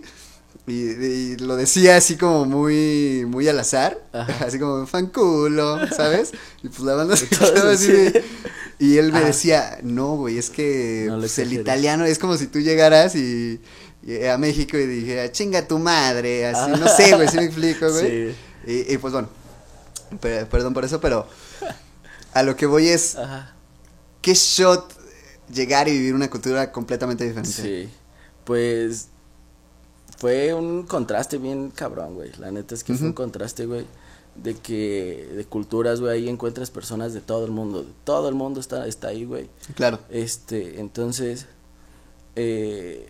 Y, y lo decía así como muy, muy al azar, Ajá. <laughs> así como fanculo, ¿sabes? Y pues la banda se quedaba así de- Y él me Ajá. decía, no, güey, es que No pues, el italiano es como si tú llegaras y a México y dijera, chinga tu madre, así, Ah. no sé, güey, si me explico, güey. Sí. Y, y, pues bueno, per- perdón por eso, pero a lo que voy es, Ajá. ¿qué shot llegar y vivir una cultura completamente diferente? Sí. Pues fue un contraste bien cabrón, güey. La neta es que fue un contraste, güey, de que de culturas, güey, ahí encuentras personas de todo el mundo, todo el mundo está está ahí, güey. Claro. Este, entonces eh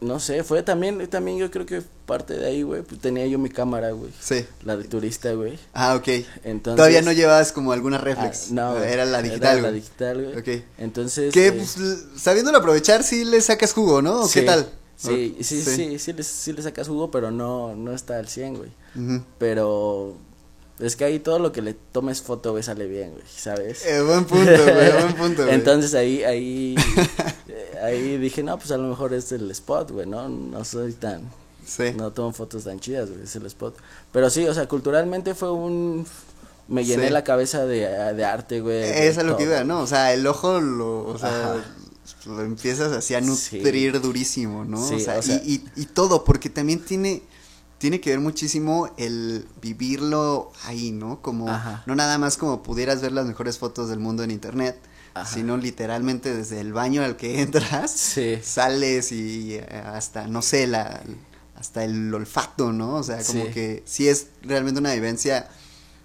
no sé, fue también también yo creo que parte de ahí, güey, pues tenía yo mi cámara, güey. Sí. La de turista, güey. Ah, ok. Entonces Todavía no llevabas como alguna reflex. Ah, no, güey, Era la digital, Era la güey. digital, güey. Ok. Entonces Que eh, pues, sabiéndolo aprovechar, sí le sacas jugo, ¿no? ¿O qué sí, tal? Sí, O- sí, sí, sí, le, sí le sacas jugo, pero no, no está al 100, güey. Ujú. Pero es que ahí todo lo que le tomes foto, güey, sale bien, güey, ¿sabes? Eh, buen punto, güey, buen punto, <laughs> güey. Entonces ahí, ahí, <laughs> ahí dije, no, pues a lo mejor es el spot, güey, ¿no? No soy tan, Sí. no tomo fotos tan chidas, güey, es el spot. Pero sí, o sea, culturalmente fue un, me llené Sí. la cabeza de, de arte, güey. Eso es lo que iba, ¿no? O sea, el ojo lo, o sea, Ajá. lo empiezas así a Sí. nutrir durísimo, ¿no? Sí, o sea, o sea- y, y, y todo, porque también tiene, tiene que ver muchísimo el vivirlo ahí, ¿no? Como, Ajá. no nada más como pudieras ver las mejores fotos del mundo en internet, Ajá. sino literalmente desde el baño al que <laughs> entras, Sí. sales y eh, hasta, no sé, la, hasta el olfato, ¿no? O sea, como Sí. que sí es realmente una vivencia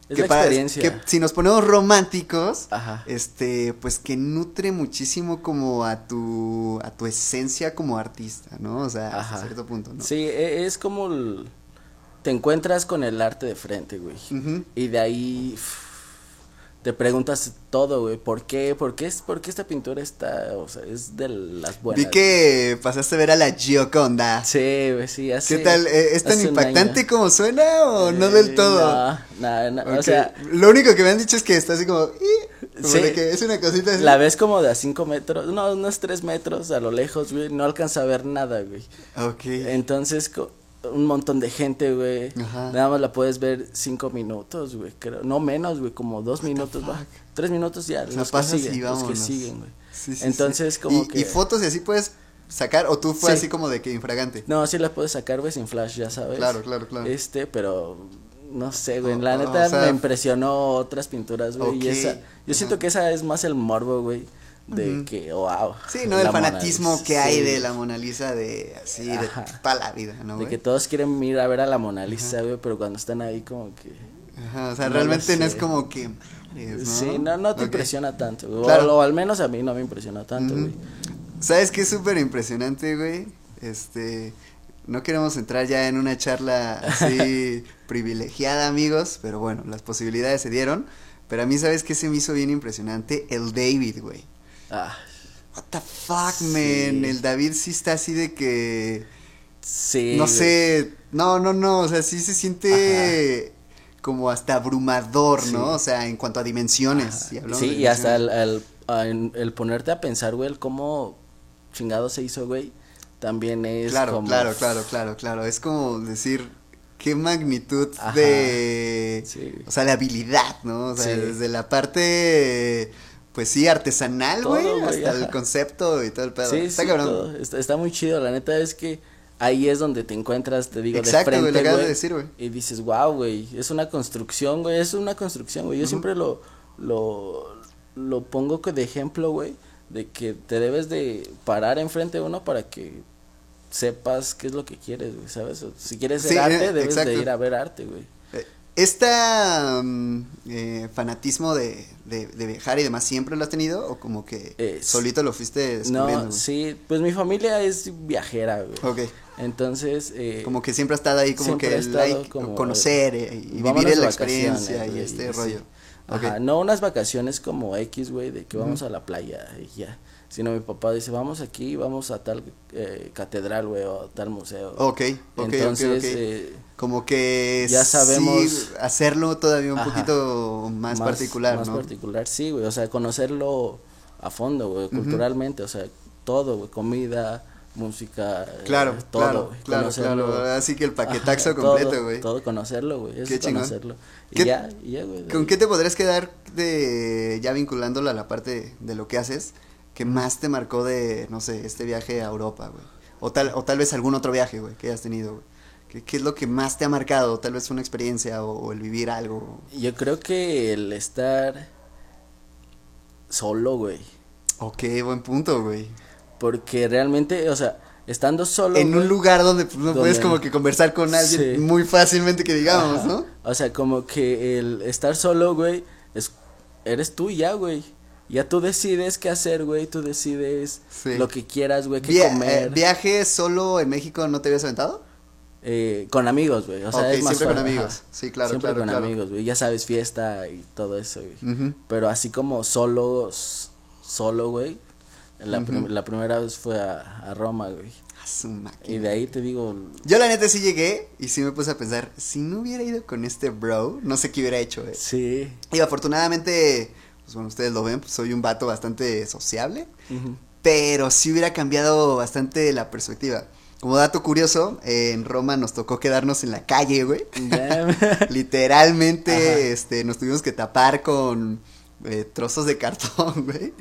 Es que la para- experiencia. que si nos ponemos románticos, Ajá. este, pues que nutre muchísimo como a tu, a tu esencia como artista, ¿no? O sea, hasta Ajá. cierto punto, ¿no? Sí, e- es como el- te encuentras con el arte de frente, güey. Y de ahí te preguntas todo, güey, ¿por qué? ¿Por qué es por qué esta pintura está, o sea, es de las buenas? Vi que pasaste a ver a la Gioconda. Sí, güey, sí, hace ¿Qué tal? Eh, ¿Es tan impactante como suena o no Eh, del todo? No, no, no, o sea, lo único que me han dicho es que está así como, como Sí. de que es una cosita así. la ves como de a cinco metros, no, unos tres metros a lo lejos, güey, no alcanza a ver nada, güey. Ok. Entonces, un montón de gente, güey. Ajá. Nada más la puedes ver cinco minutos, güey. Creo. No menos, güey, como dos minutos, va. Tres minutos ya. Los que pasas siguen, y los que siguen, güey. Sí, sí, Entonces, sí. como y, que. y fotos y así puedes sacar, o tú fue Sí. así como de que infragante. No, sí la puedes sacar, güey, sin flash, ya sabes. Claro, claro, claro. Este, pero. No sé, güey. La O- neta o sea, me impresionó otras pinturas, güey. Y esa. Yo siento que esa es más el morbo, güey. De Ujú. que, wow. Sí, ¿no? El fanatismo que hay sí. de la Mona Lisa de así, de Ajá. toda la vida, ¿no? De güey? que todos quieren ir a ver a la Mona Lisa, güey, pero cuando están ahí como que... Ajá, o sea, no realmente no es como que... ¿no? Sí, no, no te Ok. impresiona tanto, güey. Claro. O, o al menos a mí no me impresiona tanto, Ujú. güey. ¿Sabes qué es súper impresionante, güey? Este, no queremos entrar ya en una charla así <laughs> privilegiada, amigos, pero bueno, las posibilidades se dieron. Pero a mí, ¿sabes qué se me hizo bien impresionante? El David, güey. Ah, What the fuck, Sí. man. El David sí está así de que... sí. no sé, no, no, no, o sea, sí se siente como hasta abrumador, Sí. ¿no? O sea, en cuanto a dimensiones. Sí, de y hasta el, el, ponerte a pensar, güey, el cómo chingado se hizo, güey, también es Claro, como... claro, claro, claro, claro. Es como decir qué magnitud Ajá. de, Sí. o sea, de habilidad, ¿no? O sea, Sí. desde la parte, pues sí, artesanal, güey, güey, hasta el concepto y todo el pedo. Sí, Está sí, cabrón. Está, está muy chido, la neta es que ahí es donde te encuentras, te digo, Exacto, de güey, frente, lo acabas de güey, decir, güey. Y dices, wow, güey, es una construcción, güey, es una construcción, güey. Yo siempre lo, lo, lo pongo que de ejemplo, güey, de que te debes de parar enfrente de uno para que sepas qué es lo que quieres, güey, ¿sabes? Si quieres ser Sí, arte, eh, debes exacto. de ir a ver arte, güey. Eh, fanatismo de, de, de viajar y demás, ¿siempre lo has tenido? ¿O como que Eh, solito lo fuiste descubriendo? No, sí, pues mi familia es viajera, güey. Ok. Entonces, eh, Como que siempre ha estado ahí, como que ha el estado like, como, conocer eh, y vivir la experiencia y este rollo. Ajá, no unas vacaciones como X, güey, de que vamos a la playa y ya. Sino mi papá dice, vamos aquí, vamos a tal eh, catedral, güey, o tal museo. Ok, ok, Entonces, eh, Como que ya sabemos- sí, hacerlo todavía un Ajá. poquito más, particular, Más ¿no? particular, sí, güey, o sea, conocerlo a fondo, güey, culturalmente, o sea, todo, güey, comida, música, eh, Claro, todo, claro, claro, claro. Así que el Ajá, paquetaxo todo, completo, güey. Todo conocerlo, güey, eso chingón. conocerlo. Y ¿Qué- ya, y ya, güey. ¿Con qué te podrías quedar de ya vinculándolo a la parte de lo que haces que más te marcó de, no sé, este viaje a Europa, güey? O tal, o tal vez algún otro viaje, güey, que hayas tenido, güey. ¿Qué, qué es lo que más te ha marcado? Tal vez una experiencia o, o el vivir algo. Yo creo que el estar solo, güey, Ok, buen punto, güey. porque realmente, o sea, estando solo, En un lugar donde pues, no donde- puedes como que conversar con alguien Sí. muy fácilmente que digamos, Ajá. ¿no? O sea, como que el estar solo, güey, es, eres tú ya, güey. Ya tú decides qué hacer, güey, tú decides Sí. lo que quieras, güey, qué Via- comer. eh, ¿Viaje solo en México no te habías aventado? Eh, con amigos, güey, o sea, es más siempre con amigos. ajá. Sí, claro, Siempre claro, con claro. amigos, güey, ya sabes, fiesta y todo eso, güey. Pero así como solo, solo, güey, la, prim- la primera vez fue a, a Roma, güey. A su máquina. Y de ahí te digo, Yo la neta sí llegué y sí me puse a pensar, si no hubiera ido con este bro, no sé qué hubiera hecho. eh. sí. Y afortunadamente, pues bueno, ustedes lo ven, pues soy un vato bastante sociable, pero sí hubiera cambiado bastante la perspectiva. Como dato curioso, eh, en Roma nos tocó quedarnos en la calle, güey. <laughs> Literalmente, Ajá. este, nos tuvimos que tapar con eh, trozos de cartón, <laughs> güey.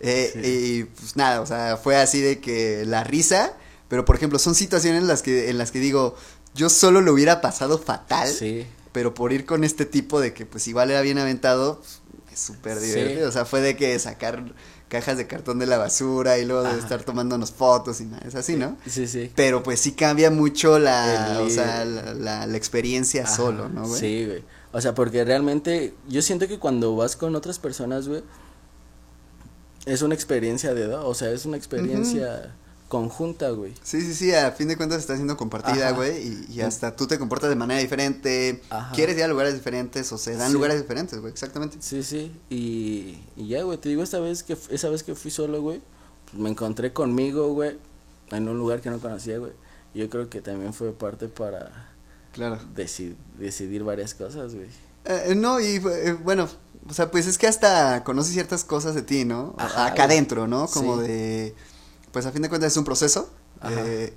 Eh, Sí. Y pues nada, o sea, fue así de que la risa, pero por ejemplo, son situaciones en las que, en las que digo, yo solo lo hubiera pasado fatal, sí. pero por ir con este tipo de que pues igual era bien aventado, súper Sí. divertido. O sea, fue de que sacar cajas de cartón de la basura y luego de Ajá. estar tomándonos fotos y nada, es así, ¿no? Sí, sí. Pero pues sí cambia mucho la, El- o sea, la, la- la experiencia Ajá, solo, ¿no, güey? Sí, güey. O sea, porque realmente yo siento que cuando vas con otras personas, güey, es una experiencia de dos, o sea, es una experiencia conjunta, güey. Sí, sí, sí, a fin de cuentas está siendo compartida, Ajá. güey, y, y hasta tú te comportas de manera diferente, Ajá. quieres ir a lugares diferentes o se dan Sí. lugares diferentes, güey, exactamente. Sí, sí. Y, y ya, güey, te digo, esta vez que, esa vez que fui solo, güey, pues me encontré conmigo, güey, en un lugar que no conocía, güey. Y yo creo que también fue parte para Claro. deci- decidir varias cosas, güey. Eh, no, y eh, bueno, o sea, pues es que hasta conoces ciertas cosas de ti, ¿no? Ajá, Acá güey. adentro, ¿no? Como Sí. de, pues a fin de cuentas es un proceso. Eh,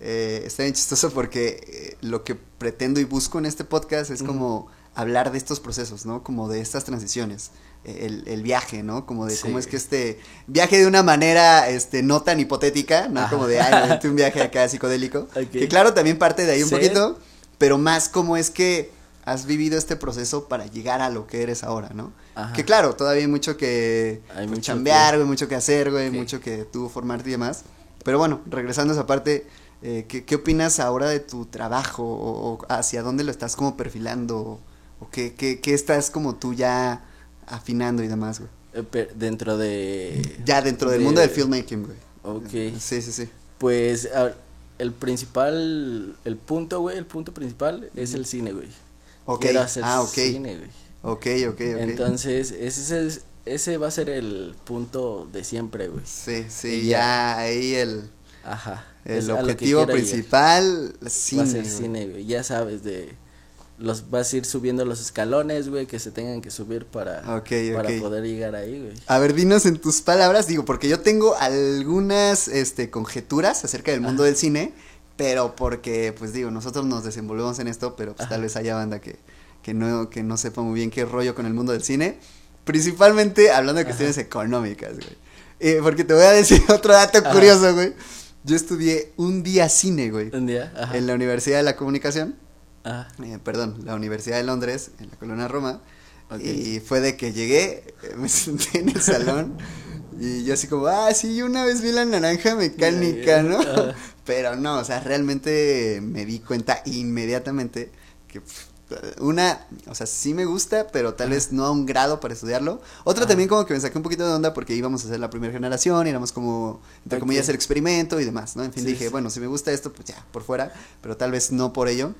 eh, está bien chistoso porque eh, lo que pretendo y busco en este podcast es como hablar de estos procesos, ¿no? Como de estas transiciones, eh, el, el viaje, ¿no? Como de Sí. cómo es que este viaje de una manera, este, no tan hipotética, ¿no? Ajá. Como de, ay, un viaje acá psicodélico, <laughs> que claro, también parte de ahí un Sí. poquito, pero más cómo es que has vivido este proceso para llegar a lo que eres ahora, ¿no? Ajá. Que claro, todavía hay mucho que Hay pues, mucho chambear, que- güey, mucho que hacer, güey, Sí. mucho que tú formarte y demás. Pero bueno, regresando a esa parte, eh, ¿qué, qué opinas ahora de tu trabajo? O, o hacia dónde lo estás como perfilando? ¿O qué, qué, qué estás como tú ya afinando y demás, güey? Eh, dentro de... Ya dentro del de- mundo del filmmaking, güey. Ok. Sí, sí, sí. Pues el principal, el punto, güey, el punto principal es el cine, güey. Ok. Quiero hacer Ah, ok. cine, güey. Ok, ok, ok. Entonces, ese, es, ese va a ser el punto de siempre, güey. Sí, sí, ya ya. ahí el, Ajá. el objetivo principal, va cine. a ser güey. cine, güey. Ya sabes, de los vas a ir subiendo los escalones, güey, que se tengan que subir para, para poder llegar ahí, güey. A ver, dinos en tus palabras, digo, porque yo tengo algunas este, conjeturas acerca del mundo Ajá. del cine, pero porque, pues digo, nosotros nos desenvolvemos en esto, pero pues Ajá. tal vez haya banda que, que, no, que no sepa muy bien qué rollo con el mundo del cine, principalmente hablando de cuestiones económicas, güey. Eh, porque te voy a decir <laughs> otro dato Ajá. curioso, güey. Yo estudié un día cine, güey, Un día, ajá. en la Universidad de la Comunicación, Ajá. eh, perdón, la Universidad de Londres, en la colonia Roma. Ok. Y fue de que llegué, eh, me senté en el salón <laughs> y yo así como, ah, sí, una vez vi la naranja mecánica. ¿no? <laughs> Pero no, o sea, realmente me di cuenta inmediatamente que una, o sea, sí me gusta, pero tal vez no a un grado para estudiarlo. Otra Ajá. también como que me saqué un poquito de onda porque íbamos a ser la primera generación, éramos como, entre Ok. comillas, el experimento y demás, ¿no? En fin, Sí, dije, sí. bueno, si me gusta esto, pues ya, por fuera, pero tal vez no por ello.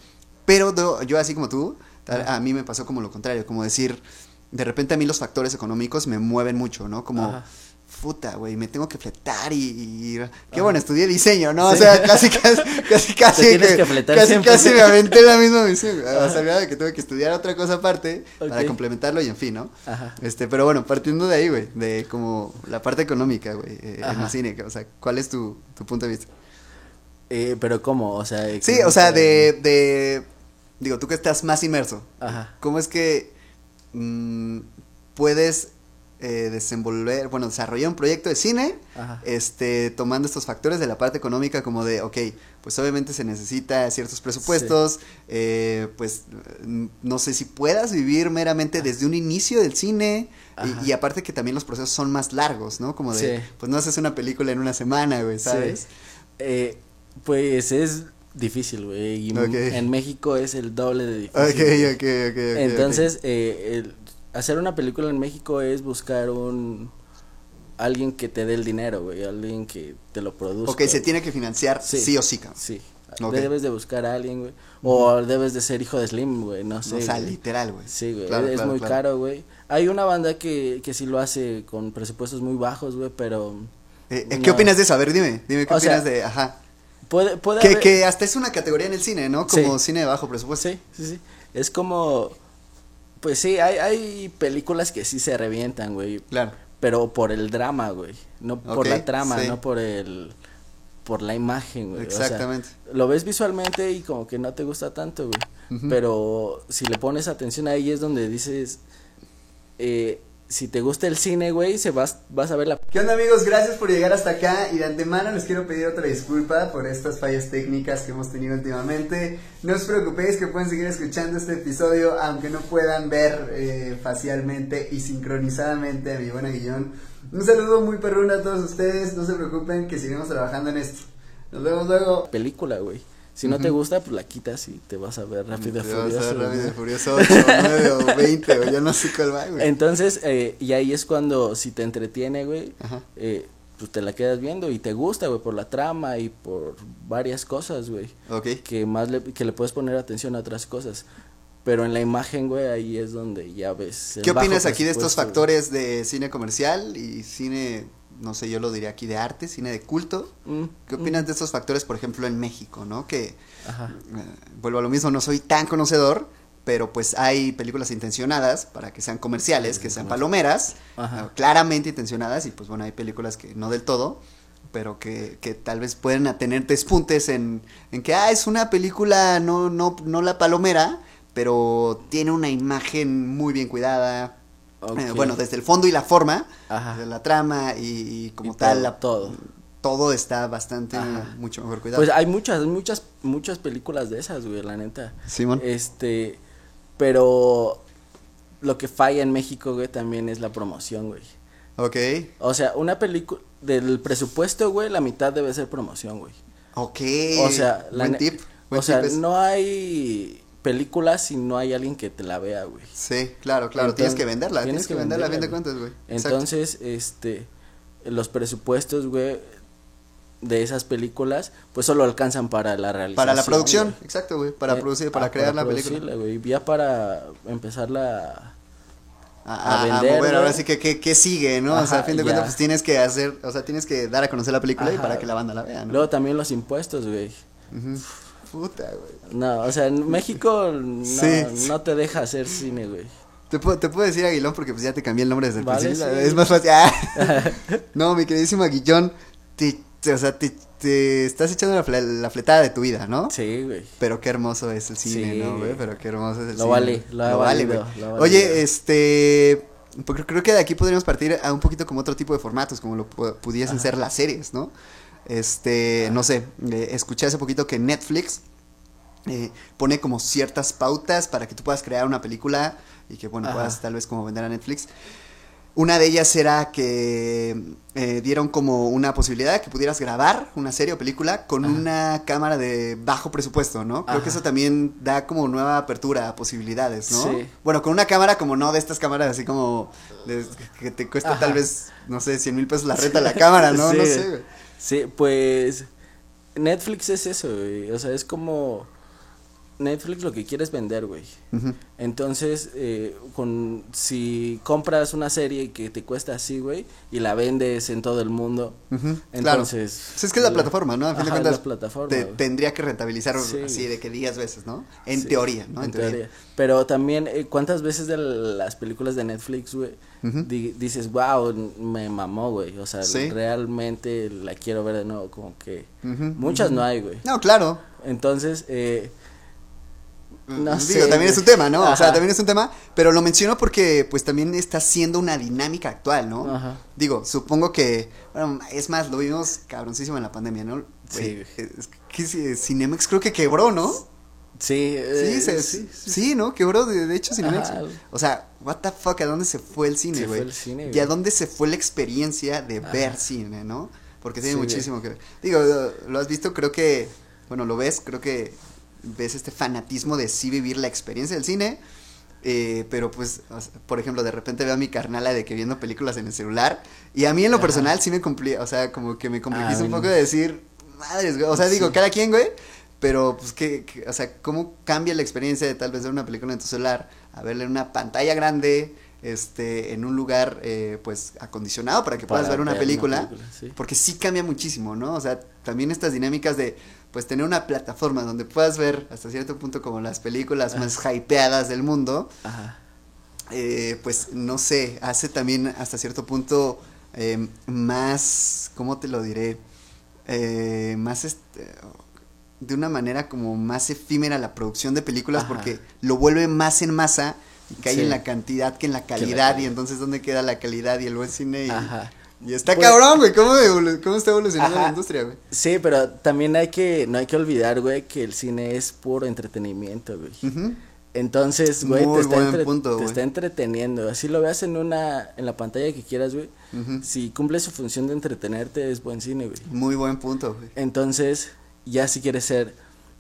Pero do- yo así como tú, tal- a mí me pasó como lo contrario, como decir, de repente a mí los factores económicos me mueven mucho, ¿no? Como, Ajá. Puta, güey, me tengo que fletar y... y- qué Ajá. bueno, estudié diseño, ¿no? O Sí. sea, casi, casi, <laughs> casi, casi, que fletar casi, siempre. casi me aventé la misma misión. A saber de que tuve que estudiar otra cosa aparte para complementarlo y en fin, ¿no? Ajá. Este, pero bueno, partiendo de ahí, güey, de como la parte económica, güey, eh, en el cine, o sea, ¿cuál es tu, tu punto de vista? Eh, pero ¿cómo? O sea, Sí, ¿cómo o sea, de, de, digo, tú que estás más inmerso, Ajá. ¿cómo es que mm, puedes eh, desenvolver, bueno, desarrollar un proyecto de cine, Ajá. este, tomando estos factores de la parte económica como de, ok, pues obviamente se necesita ciertos presupuestos, eh, pues no sé si puedas vivir meramente desde un inicio del cine y, y aparte que también los procesos son más largos, ¿no? Como de, Sí. pues no haces una película en una semana, güey, ¿sabes? Sí. Eh, pues es difícil, güey. Y en México es el doble de difícil. Ok, ok, ok, ok. Entonces, eh, el- hacer una película en México es buscar un alguien que te dé el dinero, güey, alguien que te lo produzca. Ok, se tiene que financiar sí, Sí. o sí, cabrón. Sí. Debes de buscar a alguien, güey. O debes de ser hijo de Slim, güey, no sé. o sea, güey. literal, güey. Sí, güey, Claro, es claro, muy claro. caro, güey. Hay una banda que, que sí lo hace con presupuestos muy bajos, güey, pero Eh, eh, ¿Qué opinas de eso? A ver, dime, dime qué O sea, opinas de, ajá. puede, puede Que, haber- que hasta es una categoría en el cine, ¿no? Como Sí. cine de bajo presupuesto. Sí, sí, sí. Es como, pues sí, hay, hay películas que sí se revientan, güey, Claro. pero por el drama, güey, no por la trama, sí. no por el, por la imagen, güey. o sea, Exactamente. lo ves visualmente y como que no te gusta tanto, güey. Pero si le pones atención ahí es donde dices, eh, si te gusta el cine, güey, se vas, vas a ver la ¿Qué onda amigos? Gracias por llegar hasta acá y de antemano les quiero pedir otra disculpa por estas fallas técnicas que hemos tenido últimamente. No os preocupéis que pueden seguir escuchando este episodio aunque no puedan ver eh, facialmente y sincronizadamente a mi buena Guillón. Un saludo muy perrón a todos ustedes, no se preocupen que seguiremos trabajando en esto. Nos vemos luego. película, güey. Si no te gusta, pues la quitas y te vas a ver rápido y furioso. Rápido. Furioso 8, 9 o 20, o ya no sé cuál va, güey. Entonces, eh, y ahí es cuando si te entretiene, güey, eh, pues te la quedas viendo y te gusta, güey, por la trama y por varias cosas, güey. Ok. Que más le, que le puedes poner atención a otras cosas. Pero en la imagen, güey, ahí es donde ya ves. el ¿Qué opinas aquí de estos güey. factores de cine comercial y cine, no sé, yo lo diría aquí de arte, cine de culto? Mm, ¿Qué opinas de estos factores, por ejemplo, en México, no? Que, mm, Ajá. eh, vuelvo a lo mismo, no soy tan conocedor, pero pues hay películas intencionadas para que sean comerciales, que sean palomeras, Ajá. eh, claramente intencionadas, y pues bueno, hay películas que no del todo, pero que, que tal vez pueden tener despuntes en, en que, ah, es una película, no, no, no la palomera, pero tiene una imagen muy bien cuidada, Eh, bueno, desde el fondo y la forma, Ajá. de la trama y, y como Y tal, todo, la- todo. todo está bastante, Ajá. mucho mejor cuidado. Pues hay muchas, muchas, muchas películas de esas, güey, la neta. Simón. Este, pero lo que falla en México, güey, también es la promoción, güey. Ok, O sea, una película del presupuesto, güey, la mitad debe ser promoción, güey. ok. O sea, la buen tip. buen o sea, tip no hay películas si no hay alguien que te la vea, güey. Sí, claro, claro. tienes que venderla, tienes, que que venderla a fin de cuentas, güey. Exacto. Entonces, este, los presupuestos, güey, de esas películas, pues solo alcanzan para la realización. Para la producción, güey. exacto, güey. Para Eh, producir, para ah, crear la película. güey, ya para empezarla A, a vender, mover, ahora sí que, que, que sigue, ¿no? o sea, a Ajá, fin de cuentas, pues tienes que hacer, o sea, tienes que dar a conocer la película y Ajá. para que la banda la vea, ¿no? Luego también los impuestos, güey. Ujú. Puta, güey. No, o sea, en México no, Sí. no te deja hacer cine, güey. Te puedo, te puedo decir Aguilón porque pues ya te cambié el nombre desde el Vale, principio. sí. Es más fácil. Ah. <laughs> no, mi queridísimo Aguillón, te, te- o sea, te, te estás echando la, fle- la fletada de tu vida, ¿no? Sí, güey. Pero qué hermoso es el cine, Sí. ¿no, güey? Pero qué hermoso es el Lo cine. vale, lo vale, valido, güey. lo. Oye, este. porque creo que de aquí podríamos partir a un poquito como otro tipo de formatos, como lo pu- pudiesen Ajá. ser las series, ¿no? Este, no sé, eh, escuché hace poquito que Netflix eh, pone como ciertas pautas para que tú puedas crear una película y que, bueno, Ajá. puedas tal vez como vender a Netflix. Una de ellas era que eh, dieron como una posibilidad de que pudieras grabar una serie o película con Ajá. una cámara de bajo presupuesto, ¿no? Creo que eso también da como nueva apertura a posibilidades, ¿no? Sí. Bueno, con una cámara como no de estas cámaras así como de- que te cuesta Ajá. tal vez, no sé, 100 mil pesos la renta la cámara, ¿no? <laughs> Sí. No sé. Sí, pues Netflix es eso, güey. O sea, es como Netflix lo que quiere es vender, güey. Entonces, eh, con, si compras una serie que te cuesta así, güey, y la vendes en todo el mundo, entonces... Es que es la plataforma, ¿no? A fin Ajá, cuentas, la plataforma, te- tendría que rentabilizar Sí, así de que 10 veces, ¿no? En Sí, teoría, ¿no? en teoría. Pero también, eh, ¿cuántas veces de las películas de Netflix, güey, di- dices, wow, me mamó, güey? O sea, Sí. realmente la quiero ver de nuevo, como que... Muchas no hay, güey. No, claro. Entonces, eh, no Digo, sé, también es un tema, ¿no? O sea, también es un tema, pero lo menciono porque pues también está siendo una dinámica actual, ¿no? Ajá. Digo, supongo que, bueno, es más, lo vimos cabroncísimo en la pandemia, ¿no? Sí, es que Cinemex creo que quebró, ¿no? Sí, Sí, eh, se- sí, sí, sí. ¿no? Quebró, de, de hecho, Cinemex. Ajá. O sea, what the fuck, ¿a dónde se fue el cine, güey? Y a dónde se fue la experiencia de ver cine, ¿no? Porque tiene Sí, muchísimo que ver. Digo, lo has visto, creo que, bueno, lo ves, creo que ves este fanatismo de sí vivir la experiencia del cine. eh, pero pues, o sea, por ejemplo, de repente veo a mi carnala de que viendo películas en el celular. Y a mí en lo Ajá. personal sí me cumplía, o sea, como que me complejiza Ah, un poco de decir, madres, güey. O sea, digo, Sí. cada quien, güey. Pero, pues, que, que- o sea, ¿cómo cambia la experiencia de tal vez ver una película en tu celular a verla en una pantalla grande, este, en un lugar, eh, pues, acondicionado para que puedas ver una ver una película? película, sí. Porque sí cambia muchísimo, ¿no? O sea, también estas dinámicas de, pues, tener una plataforma donde puedas ver hasta cierto punto como las películas más hypeadas del mundo, Ajá. eh, pues, no sé, hace también hasta cierto punto eh, más, ¿cómo te lo diré? Eh, más, este, de una manera como más efímera la producción de películas Ajá. porque lo vuelve más en masa y cae Sí. en la cantidad que en la calidad y entonces ¿dónde queda la calidad y el buen cine? Y, Ajá. Y está Pues- cabrón, güey, ¿cómo, cómo está evolucionando Ajá. la industria, güey? Sí, pero también hay que, no hay que olvidar, güey, que el cine es puro entretenimiento, güey. Entonces, güey, Muy te, está, entre- punto, te está entreteniendo. Así lo veas en una, en la pantalla que quieras, güey. Si cumple su función de entretenerte, es buen cine, güey. Muy buen punto, güey. Entonces, ya si quieres ser,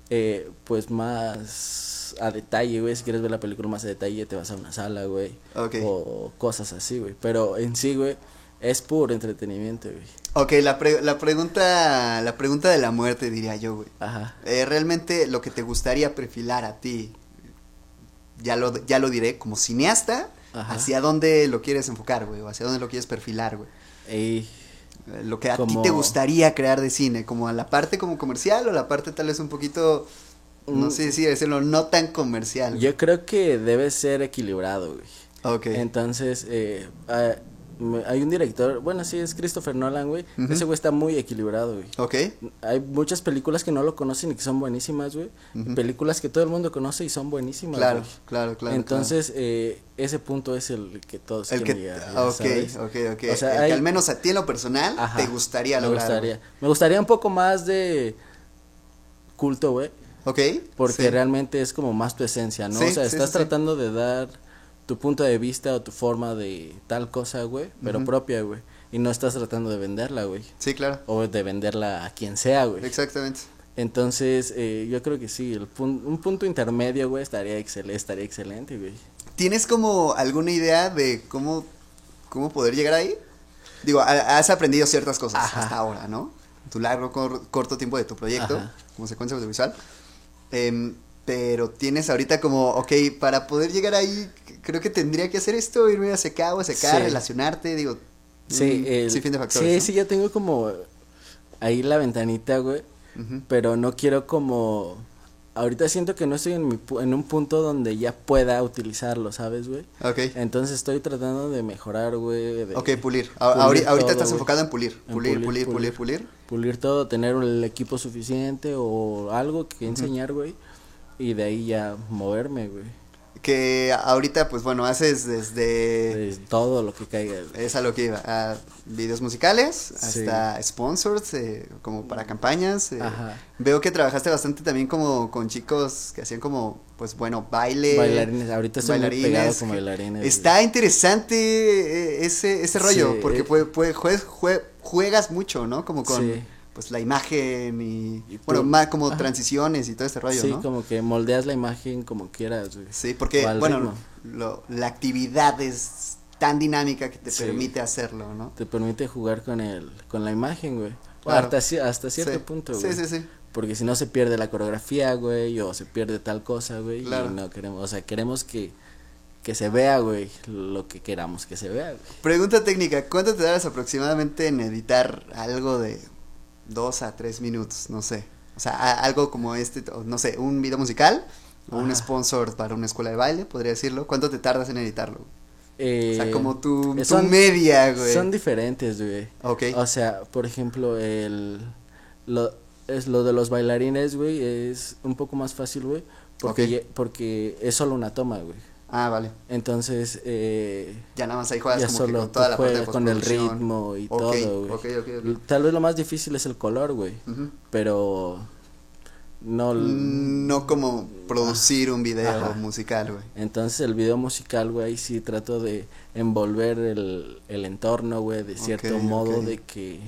eh, pues más a detalle, güey, si quieres ver la película más a detalle, te vas a una sala, güey. Ok. O cosas así, güey. Pero en sí, güey, es puro entretenimiento, güey. Ok, la, pre- la pregunta la pregunta de la muerte, diría yo, güey. Ajá. Eh, realmente lo que te gustaría perfilar a ti, ya lo, ya lo diré, como cineasta, Ajá. hacia dónde lo quieres enfocar, güey, o hacia dónde lo quieres perfilar, güey. Y Eh, Lo que a ti te gustaría crear de cine, como a la parte como comercial o la parte tal vez un poquito, no Mm. sé si decirlo, no tan comercial. yo creo que debe ser equilibrado, güey. Ok. Entonces, eh, ah, me- hay un director, bueno, sí, es Christopher Nolan, güey. Ese güey está muy equilibrado, güey. ok. Hay muchas películas que no lo conocen y que son buenísimas, güey. Películas que todo el mundo conoce y son buenísimas, Claro, claro, claro. Entonces, eh, ese punto es el que todos el que, quieren llegar, ah, ok, ¿sabes? ok, ok. O sea, el hay- que al menos a ti en lo personal Ajá, te gustaría me lograr. gustaría. Me gustaría un poco más de culto, güey. Ok. Porque sí. realmente es como más tu esencia, ¿no? Sí, o sea, sí, estás tratando de dar tu punto de vista o tu forma de tal cosa, güey, pero propia, güey. Y no estás tratando de venderla, güey. Sí, claro. O de venderla a quien sea, güey. Exactamente. Entonces, eh, yo creo que sí, el pun- un punto intermedio, güey, estaría, excel estaría excelente, güey. ¿Tienes como alguna idea de cómo, cómo poder llegar ahí? Digo, ha- has aprendido ciertas cosas Ajá. hasta ahora, ¿no? Tu largo, cor- corto tiempo de tu proyecto, Ajá. como secuencia audiovisual. Em, pero tienes ahorita como, ok, para poder llegar ahí, creo que tendría que hacer esto, irme a secar o a secar, Sí. relacionarte, digo. Sí, mm, el- sí, fin de factores. sí, ¿no? sí, ya tengo como ahí la ventanita, güey. Pero no quiero como... Ahorita siento que no estoy en, mi pu- en un punto donde ya pueda utilizarlo, ¿sabes, güey? Ok. Entonces estoy tratando de mejorar, güey. de Ok, pulir. Ahorita todo, estás güey. enfocado en pulir. En Pulir, pulir, pulir, pulir, pulir. pulir. Pulir todo, tener el equipo suficiente o algo que enseñar, güey. Y de ahí ya moverme, güey. Que ahorita, pues bueno, haces desde... Es todo lo que caiga. Es a lo que iba. A videos musicales, Sí. hasta sponsors, eh, como para campañas. eh. Ajá. Veo que trabajaste bastante también como con chicos que hacían como, pues bueno, baile. Bailarines, ahorita estoy muy bailarines, pegado con que- bailarines. Está interesante eh, ese, ese rollo, Sí, porque eh. puede, puede- jue- jue- juegas mucho, ¿no? Como con Sí. Pues la imagen y, Y bueno, más como Ajá. transiciones y todo este rollo, Sí, ¿no? como que moldeas la imagen como quieras, güey. Sí, porque, bueno, lo- la actividad es tan dinámica que te Sí. permite hacerlo, ¿no? Te permite jugar con el, con la imagen, güey. Claro. Hasta, hasta cierto Sí. punto, Sí, güey. sí, sí. Porque si no se pierde la coreografía, güey, o se pierde tal cosa, güey. Claro. Y no queremos, o sea, queremos que, que se vea, güey, lo que queramos que se vea, güey. Pregunta técnica, ¿cuánto te das aproximadamente en editar algo de dos a tres minutos? No sé. O sea, a- algo como este, no sé, un video musical o un sponsor para una escuela de baile, podría decirlo. ¿Cuánto te tardas en editarlo? Eh, o sea, como tu, tu son- media, güey. Son diferentes, güey. Ok. O sea, por ejemplo, el lo es lo de los bailarines, güey, es un poco más fácil, güey, porque Ok. ye- porque es solo una toma, güey. Ah, vale. Entonces, eh, Ya nada más ahí juegas ya como que solo con toda la parte de con el ritmo y todo, güey. ok, ok, ok. Tal vez lo más difícil es el color, güey, pero no Mm, No como producir un video Ajá. musical, güey. Entonces el video musical, güey, ahí sí trato de envolver el, el entorno, güey, de cierto modo de que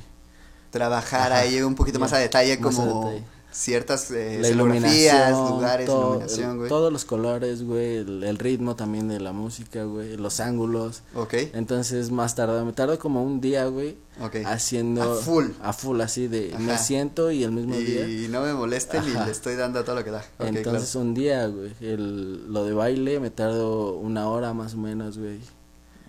Trabajar Ajá. ahí un poquito más a detalle a como detalle. Ciertas eh, la escenografías, iluminación, lugares, todo, iluminación, güey. todos los colores, güey, el, el ritmo también de la música, güey, los ángulos. Ok, Entonces más tarde, me tardo como un día, güey, ok. haciendo A full. a full así de me Ajá. siento y el mismo día. Y no me molesten y le estoy dando a todo lo que da. Ok, Entonces claro. un día, güey, el, lo de baile me tardo una hora más o menos, güey.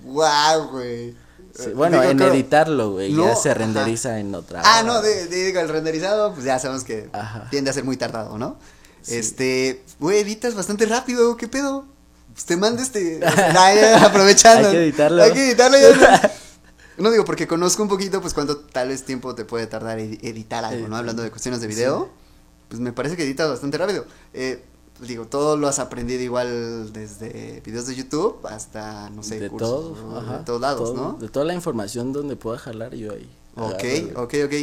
Guau, güey. Sí, Eh, bueno, digo, en claro. editarlo, güey, No, ya se ajá. renderiza en otra. Ah, no, güey. de, de- digo, el renderizado, pues ya sabemos que Ajá. tiende a ser muy tardado, ¿no? Sí. Este, güey, editas bastante rápido, ¿qué pedo? Pues te mando este, <laughs> aprovechando. <laughs> Hay que editarlo. Hay que editarlo ya. <laughs> No digo, porque conozco un poquito, pues cuánto tal vez tiempo te puede tardar edi- editar algo, ¿no? Hablando de cuestiones de video, pues me parece que editas bastante rápido. Eh, digo, todo lo has aprendido igual desde videos de YouTube hasta, no sé, de cursos, todo, ¿no? ajá, de todos lados, todo, ¿no? De toda la información donde pueda jalar yo ahí. Ok, ok, ok.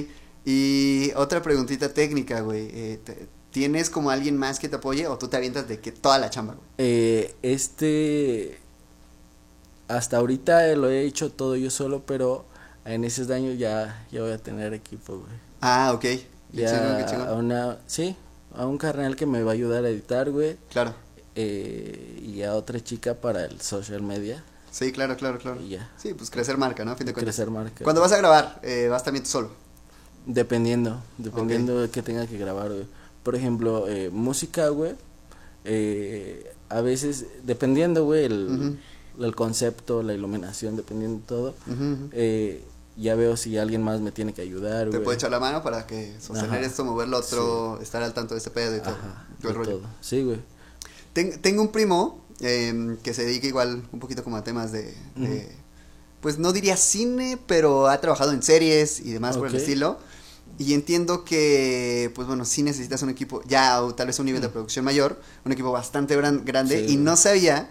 Y otra preguntita técnica, güey. eh, ¿Tienes como alguien más que te apoye o tú te avientas de que toda la chamba, güey? Eh, este, hasta ahorita lo he hecho todo yo solo, pero en esos años ya, ya voy a tener equipo, güey. Ah, ok. Ya chingón. a una, sí, a un carnal que me va a ayudar a editar, güey, Claro. eh, y a otra chica para el social media, Sí, claro, claro, claro. y ya, Sí, pues crecer marca, ¿no? A fin de cuentas. crecer marca. Cuando vas a grabar, eh, vas también tú solo. Dependiendo, dependiendo de qué tenga que grabar, güey. Por ejemplo, eh, música, güey, eh, a veces, dependiendo, güey, el, el concepto, la iluminación, dependiendo de todo, eh, ya veo si alguien más me tiene que ayudar, Te puede echar la mano para que sostener Ajá. esto, mover lo otro, estar al tanto de este pedo y todo. Ajá, todo el de rollo. todo. Sí, güey. Ten- tengo un primo em, que se dedica igual un poquito como a temas de, de- pues no diría cine, pero ha trabajado en series y demás por el estilo. Y entiendo que, pues bueno, sí necesitas un equipo, ya o tal vez un nivel de producción mayor, un equipo bastante gran- grande. Sí, y no sabía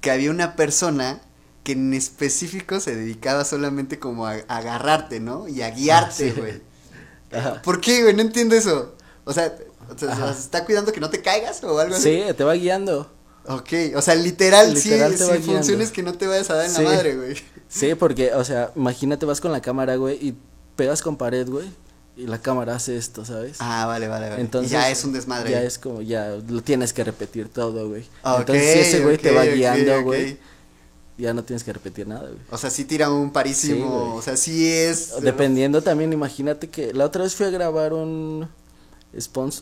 que había una persona que en específico se dedicaba solamente como a, a agarrarte, ¿no? Y a guiarte, Ah, sí. güey. <laughs> Ajá. ¿Por qué, güey? No entiendo eso. O sea, o sea. ¿se está cuidando que no te caigas o algo así? Sí, te va guiando. Ok, o sea, literal, Literal sí, sí guiando. funciones que no te vayas a dar en Sí. la madre, güey. Sí, porque, o sea, imagínate, vas con la cámara, güey, y pegas con pared, güey, y la cámara hace esto, ¿sabes? Ah, vale, vale, vale. Entonces, Y ya es un desmadre. Ya es como, ya lo tienes que repetir todo, güey. Ok, Entonces, ese güey te va guiando, güey, ya no tienes que repetir nada, güey. O sea, sí tira un parísimo, Sí, o sea, sí es... Dependiendo también, imagínate que la otra vez fui a grabar un,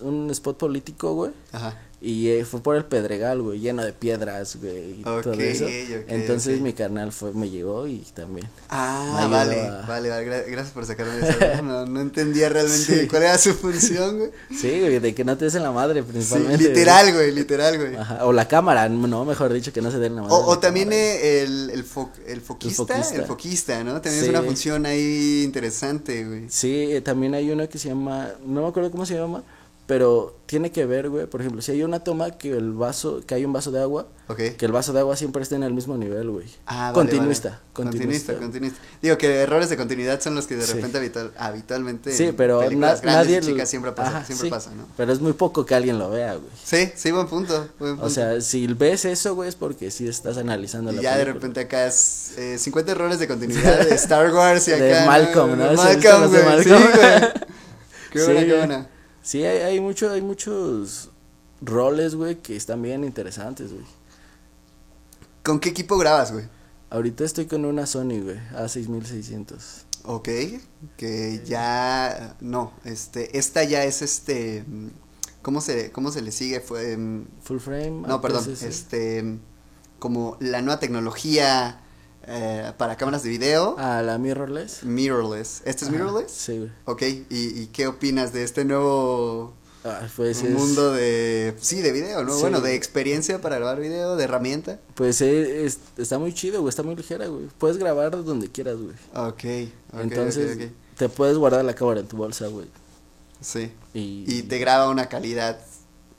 un spot político, güey. Ajá. Y eh, fue por el Pedregal, güey, lleno de piedras, güey, y todo eso. Entonces mi carnal fue, me llegó y también. Ah, vale, a- vale, vale, gra- gracias por sacarme eso. No, no entendía realmente <laughs> Sí. cuál era su función, güey. Sí, güey, de que no te des en la madre, Sí, principalmente. literal, güey, literal, güey. Ajá, o la cámara, no, mejor dicho, que no se den la madre. O, o la también eh, el, el, fo- el foquista, el foquista, foquista. ¿no? También es Sí. una función ahí interesante, güey. Sí, eh, también hay uno que se llama, no me acuerdo cómo se llama, pero tiene que ver, güey, por ejemplo, si hay una toma que el vaso, que hay un vaso de agua, Ok. que el vaso de agua siempre esté en el mismo nivel, güey. Ah, vale, continuista, vale. continuista. continuista, continuista. Digo que errores de continuidad son los que de Sí. repente habitual- habitualmente Sí, en pero películas na- grandes nadie chicas siempre pasa, Ajá, siempre sí, pasa, ¿no? Pero es muy poco que alguien lo vea, güey. Sí, sí, buen punto, buen punto. O sea, si ves eso, güey, es porque sí estás analizando y la ya de película. repente acá es eh, 50 errores de continuidad de Star Wars y <laughs> acá De Malcolm, ¿no? De ¿Sí viste Malcolm, de güey, sí, güey. <laughs> Qué buena, Sí. qué buena. Sí, hay, hay mucho, hay muchos roles, güey, que están bien interesantes, güey. ¿Con qué equipo grabas, güey? Ahorita estoy con una Sony, güey, A6600. Ok, que ya, no, este, esta ya es este, ¿cómo se, cómo se le sigue? Fue, mm, Full frame. no, perdón, este, como la nueva tecnología eh, para cámaras de video, Ah, la mirrorless. mirrorless. ¿Este es Ajá, mirrorless? Sí, güey. Ok, ¿Y, ¿y qué opinas de este nuevo Ah, pues es, mundo de, sí, de video, ¿no? Sí. Bueno, de experiencia para grabar video, de herramienta. Pues eh, es- está muy chido, güey, está muy ligera, güey. Puedes grabar donde quieras, güey. Ok, ok, Entonces, te puedes guardar la cámara en tu bolsa, güey. Sí. Y, Y te graba una calidad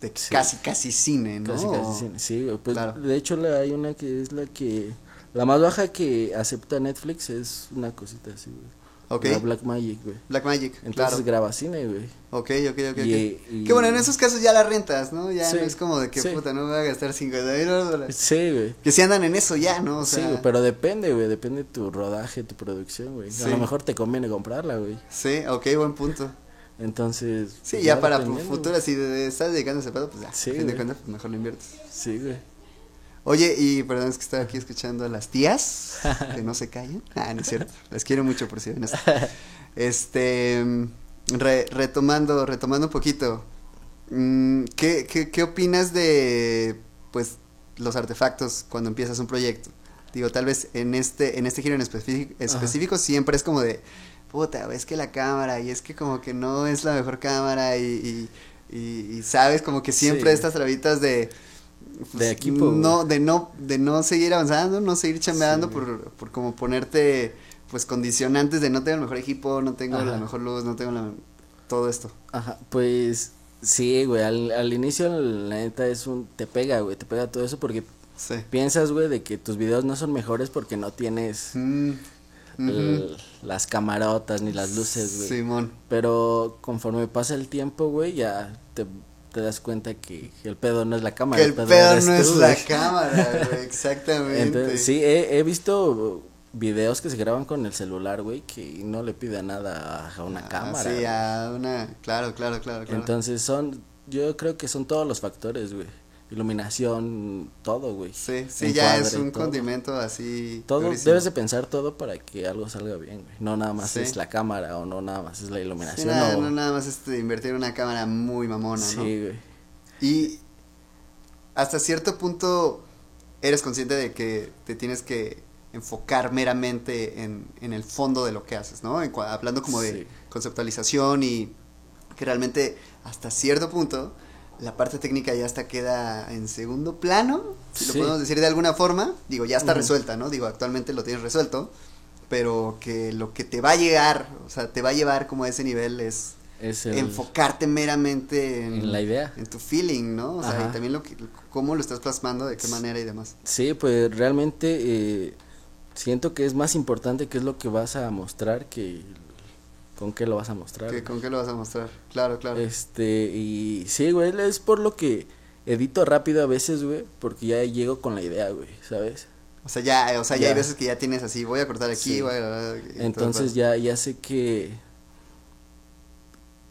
de Sí. casi, casi cine, ¿no? Casi, casi, sí, sí, güey. Pues, Claro. de hecho, la, hay una que es la que... La más baja que acepta Netflix es una cosita así, güey. Ok. La Blackmagic, güey. Blackmagic, Entonces claro. graba cine, güey. Ok, ok, ok, ok. Y- y- Que bueno, en esos casos ya la rentas, ¿no? Ya Sí, no es como de que sí. puta, no me voy a gastar 50 mil dólares. Sí, güey. Que si andan en eso ya, ¿no? O sea, sí, güey, pero depende, güey, depende de tu rodaje, tu producción, güey. Sí. A lo mejor te conviene comprarla, güey. Sí, ok, buen punto. Entonces... Sí, pues, ya para futuras, si de- de- estás dedicando a ese pedo, pues ya, Sí, fin de cuentas, pues mejor lo inviertes. Sí, güey. Oye, y perdón, es que estaba aquí escuchando a las tías, que no se callen. Ah, no es cierto, las quiero mucho por si ven esto. Este, re- retomando, retomando un poquito, mm, ¿qué, qué, qué opinas de, pues, los artefactos cuando empiezas un proyecto? Digo, tal vez en este, en este giro en específico, específico siempre es como de, puta, es que la cámara, y es que como que no es la mejor cámara, y, y, y- y sabes, como que siempre Sí. estas trabitas de... De equipo, No, de no, de no seguir avanzando, no seguir chambeando Sí. por, por como ponerte, pues, condicionantes de no tengo el mejor equipo, no tengo la mejor luz, no tengo la, todo esto. Ajá, pues sí, güey, al, al inicio la neta es un, te pega, güey, te pega todo eso porque Sí. piensas, güey, de que tus videos no son mejores porque no tienes Mm, las camarotas ni las luces, güey. Simón. Pero conforme pasa el tiempo, güey, ya te, te das cuenta que el pedo no es la cámara. Que el pedo no es la güey. cámara, güey, <laughs> exactamente. Entonces, sí, he, he visto videos que se graban con el celular, güey, que no le pide nada a una Ah, cámara. Sí, güey. a una, claro, claro, claro, claro. Entonces son, yo creo que son todos los factores, güey. Iluminación, todo, güey. sí, sí, ya es un todo. condimento así. Todo, durísimo. debes de pensar todo para que algo salga bien, güey. No nada más Sí. es la cámara o no nada más es la Sí, iluminación. nada, o- no nada más este, invertir en una cámara muy mamona, sí, ¿no? güey. Y hasta cierto punto eres consciente de que te tienes que enfocar meramente en, en el fondo de lo que haces, ¿no? En hablando como de Sí. conceptualización y que realmente hasta cierto punto la parte técnica ya hasta queda en segundo plano, si lo podemos decir de alguna forma. Digo, ya está resuelta, ¿no? Digo, actualmente lo tienes resuelto, pero que lo que te va a llegar, o sea, te va a llevar como a ese nivel es Es el, enfocarte meramente en, en la idea. en tu feeling, ¿no? O sea, y también lo que, cómo lo estás plasmando, de qué manera y demás. Sí, pues realmente eh, siento que es más importante qué es lo que vas a mostrar que con qué lo vas a mostrar. ¿Qué- ¿Con qué lo vas a mostrar? Claro, claro. Este, y sí, güey, es por lo que edito rápido a veces, güey, porque ya llego con la idea, güey, ¿sabes? O sea, ya, o sea, ya, hay veces que ya tienes así, voy a cortar aquí, Sí. voy a... Entonces ya, ya sé que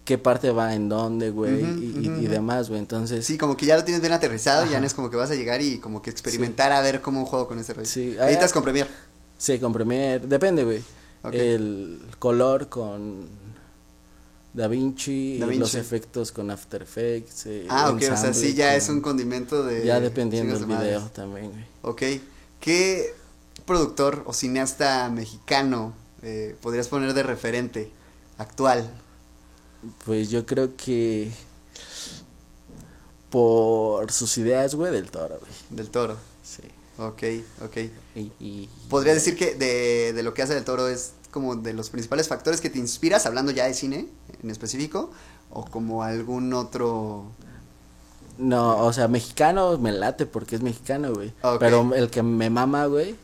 qué parte va en dónde, güey, y, y- demás, güey, entonces... Sí, como que ya lo tienes bien aterrizado, ya no es como que vas a llegar y como que experimentar a ver cómo juego con ese rollo. Sí, Editas ah, con Premiere. Sí, con Premiere, depende, güey. El color con DaVinci, Da los Vinci. efectos con After Effects. eh, Ah, ok, o sea, sí, ya con- es un condimento de... Ya dependiendo del de video también, güey. Ok, ¿qué productor o cineasta mexicano eh, podrías poner de referente actual? Pues yo creo que por sus ideas, güey, del toro, güey. Del Toro. Ok, ok. Y, y- ¿Podrías decir que de, de lo que hace Del Toro es como de los principales factores que te inspiras, hablando ya de cine en específico? ¿O como algún otro...? No, o sea, mexicano me late porque es mexicano, güey. Pero el que me mama, güey,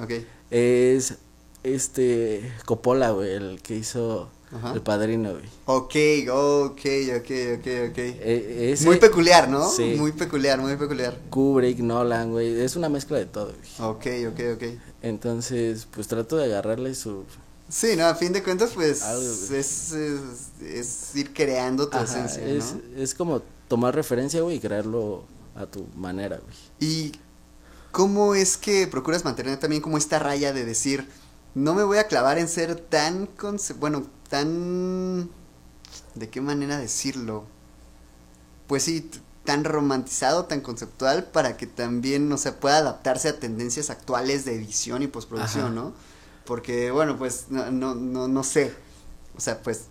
es este Coppola, güey, el que hizo Ajá. El Padrino, güey. ok, ok, ok, ok, ok. Ese- Muy peculiar, ¿no? Sí. Muy peculiar, muy peculiar. Kubrick, Nolan, güey, es una mezcla de todo, güey. Ok, ok, ok. Entonces, pues trato de agarrarle su... Sí, no, a fin de cuentas, pues Algo, es, es, es ir creando tu Ajá, esencia, es, ¿no? es como tomar referencia, güey, y crearlo a tu manera, güey. ¿Y cómo es que procuras mantener también como esta raya de decir, no me voy a clavar en ser tan, bueno, tan, ¿de qué manera decirlo? Pues sí, tan romantizado, tan conceptual, para que también, o sea, pueda adaptarse a tendencias actuales de edición y postproducción, Ajá. ¿no? Porque, bueno, pues, no, no, no, no sé, o sea, pues,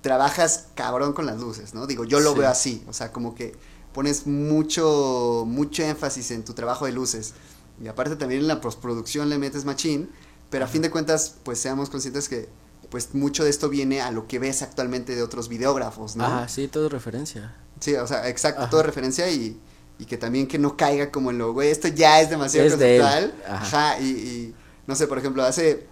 trabajas cabrón con las luces, ¿no? Digo, yo lo Sí. veo así, o sea, como que pones mucho, mucho énfasis en tu trabajo de luces. Y aparte también en la postproducción le metes machín, pero a fin de cuentas, pues seamos conscientes que pues mucho de esto viene a lo que ves actualmente de otros videógrafos, ¿no? Ajá, sí, todo referencia. Sí, o sea, exacto, Ajá. todo referencia y, y que también que no caiga como en lo, güey, esto ya es demasiado Es de conceptual. Ajá. Ajá, y, y no sé, por ejemplo, hace,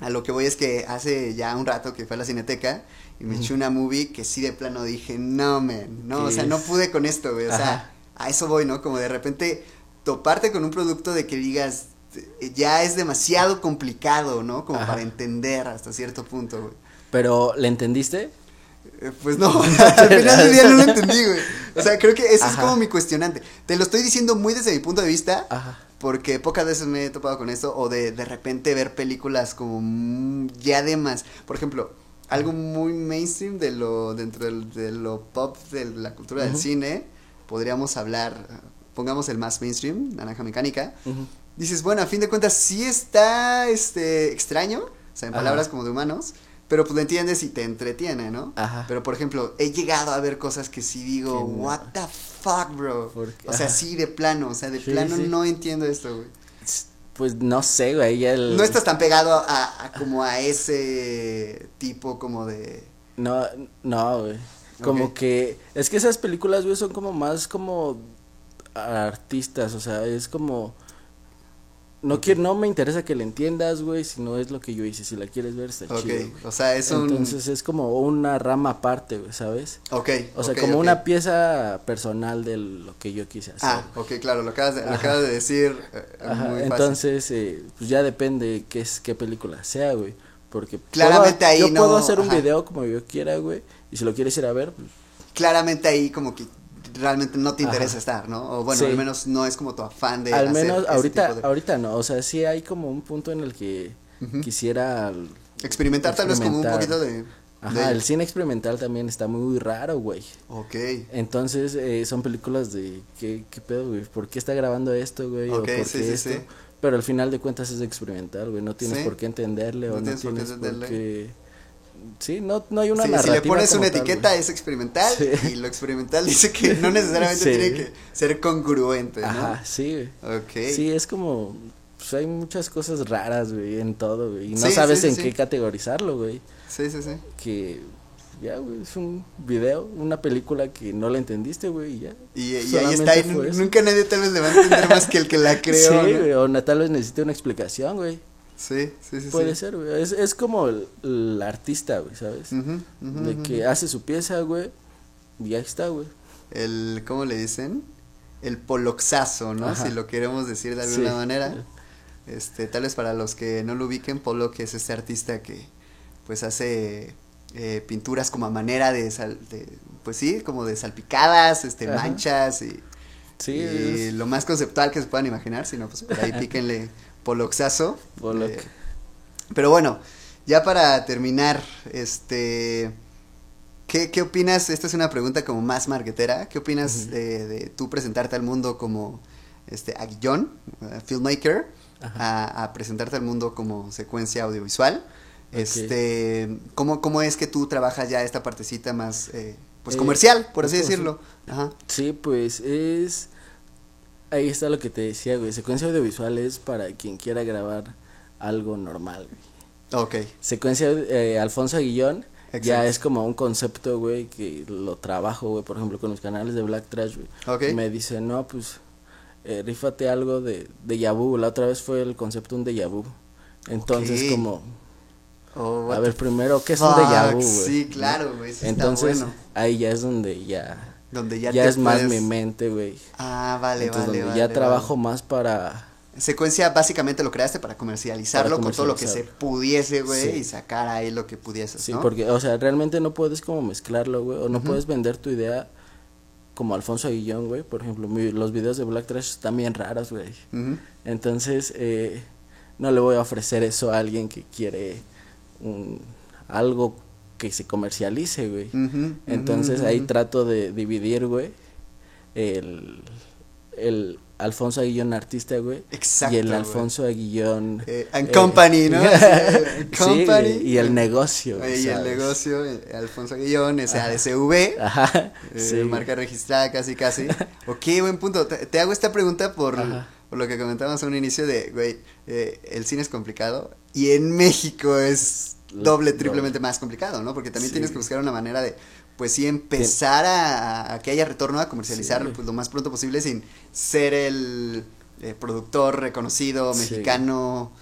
a lo que voy es que hace ya un rato que fue a la cineteca y me eché una movie que sí de plano dije, no, man, no, o ¿Qué sea, no pude con esto, güey, o sea, a eso voy, ¿no? Como de repente toparte con un producto de que digas, ya es demasiado complicado, ¿no? Como Ajá. para entender hasta cierto punto, güey. Pero, ¿le entendiste? Eh, Pues no, <laughs> <laughs> al final del día no lo entendí, güey. O sea, creo que ese es como mi cuestionante. Te lo estoy diciendo muy desde mi punto de vista, Ajá. porque pocas veces me he topado con esto, o de de repente ver películas como mm, ya de más. Por ejemplo, algo muy mainstream de lo, dentro del- de lo pop de la cultura del cine, podríamos hablar, pongamos el más mainstream, Naranja Mecánica. Ujú. Dices, bueno, a fin de cuentas sí está este extraño, o sea, en Ajá. palabras como de humanos, pero pues lo entiendes y te entretiene, ¿no? Ajá. Pero por ejemplo, he llegado a ver cosas que sí digo, what the fuck, bro. O sea, sí de plano, o sea, de Sí, plano sí. no entiendo esto, güey. Pues no sé, güey, el... No estás tan pegado a, a como a ese tipo como de No, no, güey. Como que... Es que esas películas, güey, son como más como artistas, o sea, es como... No quiero, no me interesa que le entiendas, güey, si no es lo que yo hice. Si la quieres ver, está chido. güey. o sea, es un Entonces es como una rama aparte, güey, ¿sabes? Ok, O sea, como una pieza personal de lo que yo quise hacer. Ah, ok, claro, lo acabas de, lo acabas de decir eh, Ajá, muy fácil. entonces, eh, pues ya depende qué es qué película sea, güey. Porque puedo- Claramente ahí yo no- puedo hacer un ajá. video como yo quiera, güey. Y si lo quieres ir a ver, pues Claramente ahí como que realmente no te interesa Ajá. estar, ¿no? O bueno, Sí. al menos no es como tu afán de al hacer menos ahorita, tipo de- ahorita no. O sea, sí hay como un punto en el que quisiera. experimentar tal vez como un poquito de Ajá, de- el cine experimental también está muy raro, güey. Ok. Entonces, eh, son películas de, ¿qué, qué pedo, güey? ¿Por qué está grabando esto, güey? Ok, ¿O por sí, qué sí, esto? Pero al final de cuentas es experimental, güey. No tienes por qué entenderle No o no tienes por qué tienes por entenderle. qué... Sí, no, no hay una Sí, si narrativa le pones una tal, etiqueta güey. es experimental Sí. y lo experimental dice que no <laughs> necesariamente Sí. tiene que ser congruente, ¿no? Ajá, sí. Ok. Sí, es como... Pues hay muchas cosas raras, güey, en todo, güey. Y no sabes en qué categorizarlo, güey. sí, sí, sí. Que... Ya, güey, es un video, una película que no la entendiste, güey, y ya. Y, y ahí está, y nunca nadie tal vez le va a entender más que el que la <laughs> creó. sí, ¿no? güey, o tal vez necesite una explicación, güey. Sí, sí, sí. Puede sí. ser, güey. Es, es como el, el artista, güey, ¿sabes? De que hace su pieza, güey, y ahí está, güey. El, ¿cómo le dicen? El poloxazo, ¿no? Ajá. Si lo queremos decir de alguna Sí. manera. Este, tal vez para los que no lo ubiquen, Pollock es este artista que pues hace eh, pinturas como a manera de, sal- de, pues sí, como de salpicadas, este, Ajá. manchas y, Sí, y es lo más conceptual que se puedan imaginar, si no, pues por ahí <laughs> píquenle poloxazo. Pollock. Eh, pero bueno, ya para terminar, este, ¿qué, qué opinas? Esta es una pregunta como más marquetera. ¿Qué opinas de, de tú presentarte al mundo como este, a guion, a filmmaker, a, a presentarte al mundo como secuencia audiovisual? Este, ¿cómo, ¿Cómo es que tú trabajas ya esta partecita más, eh, pues Eh, comercial, por así decirlo? Ajá. Sí, pues es... Ahí está lo que te decía, güey. Secuencia audiovisual es para quien quiera grabar algo normal, güey. Ok. Secuencia, eh, Alfonso Aguillón, ya Exacto. es como un concepto, güey, que lo trabajo, güey, por ejemplo, con mis canales de Black Trash, güey. Ok. Me dicen, no, pues, eh, rífate algo de, de Yabu. La otra vez fue el concepto un de vu. Entonces, como, Oh, a ver, primero, ¿qué es un déjà vu, güey? Sí, claro, güey. Entonces, bueno. ahí ya es donde ya, Donde ya, ya, te es más mi mente, güey. Ah, vale, Entonces, vale, donde vale, ya vale. trabajo más para... Secuencia básicamente lo creaste para comercializarlo Para con todo lo que se pudiese, güey, Sí. y sacar ahí lo que pudieses, Sí, ¿no? porque, o sea, realmente no puedes como mezclarlo, güey, o no puedes vender tu idea como Alfonso Aguillón, güey. Por ejemplo, mi- los videos de Black Trash están bien raros, güey. Entonces, eh, no le voy a ofrecer eso a alguien que quiere un, algo que se comercialice, güey. Entonces ahí trato de dividir, güey, el, el Alfonso Aguillón artista, güey. Exacto, Y el güey. Alfonso Aguillón. Eh, and company, ¿no? <laughs> Sí, sí, company. güey, y el negocio. Oye, y el negocio, eh, Alfonso Guillón, es ADCV, Ajá. eh, sí, güey. marca registrada casi casi. <laughs> ok, buen punto. Te, te hago esta pregunta por, Ajá. por lo que comentábamos a un inicio de, güey, eh, el cine es complicado y en México es doble, Doble. triplemente más complicado, ¿no? Porque también Sí. tienes que buscar una manera de, pues sí, empezar a, a que haya retorno, a comercializar Sí, pues, lo más pronto posible sin ser el eh, productor reconocido Sí. mexicano.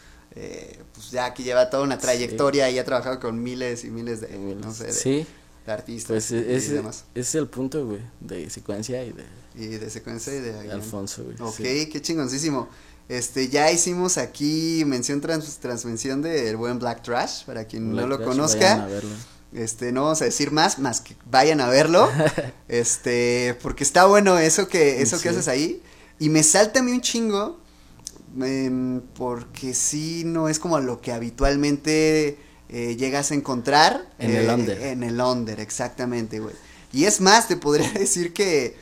eh, pues ya que lleva toda una trayectoria y ha trabajado con miles y miles de, no sé, de, sí, de artistas pues y ese, demás. ese es el punto, güey, de secuencia y de, Y de secuencia y de de. Alfonso, güey. Ok, qué chingoncísimo. Este, ya hicimos aquí mención trans, transmención del buen Black Trash, para quien Black no lo Trash, conozca. vayan a verlo. Este, no vamos a decir más, más que vayan a verlo. <laughs> este, porque está bueno eso que, eso que haces ahí. Y me salta a mí un chingo. em, porque sí no es como lo que habitualmente eh, llegas a encontrar. En el eh, under. En el under, exactamente, güey. Y es más, te podría <laughs> decir que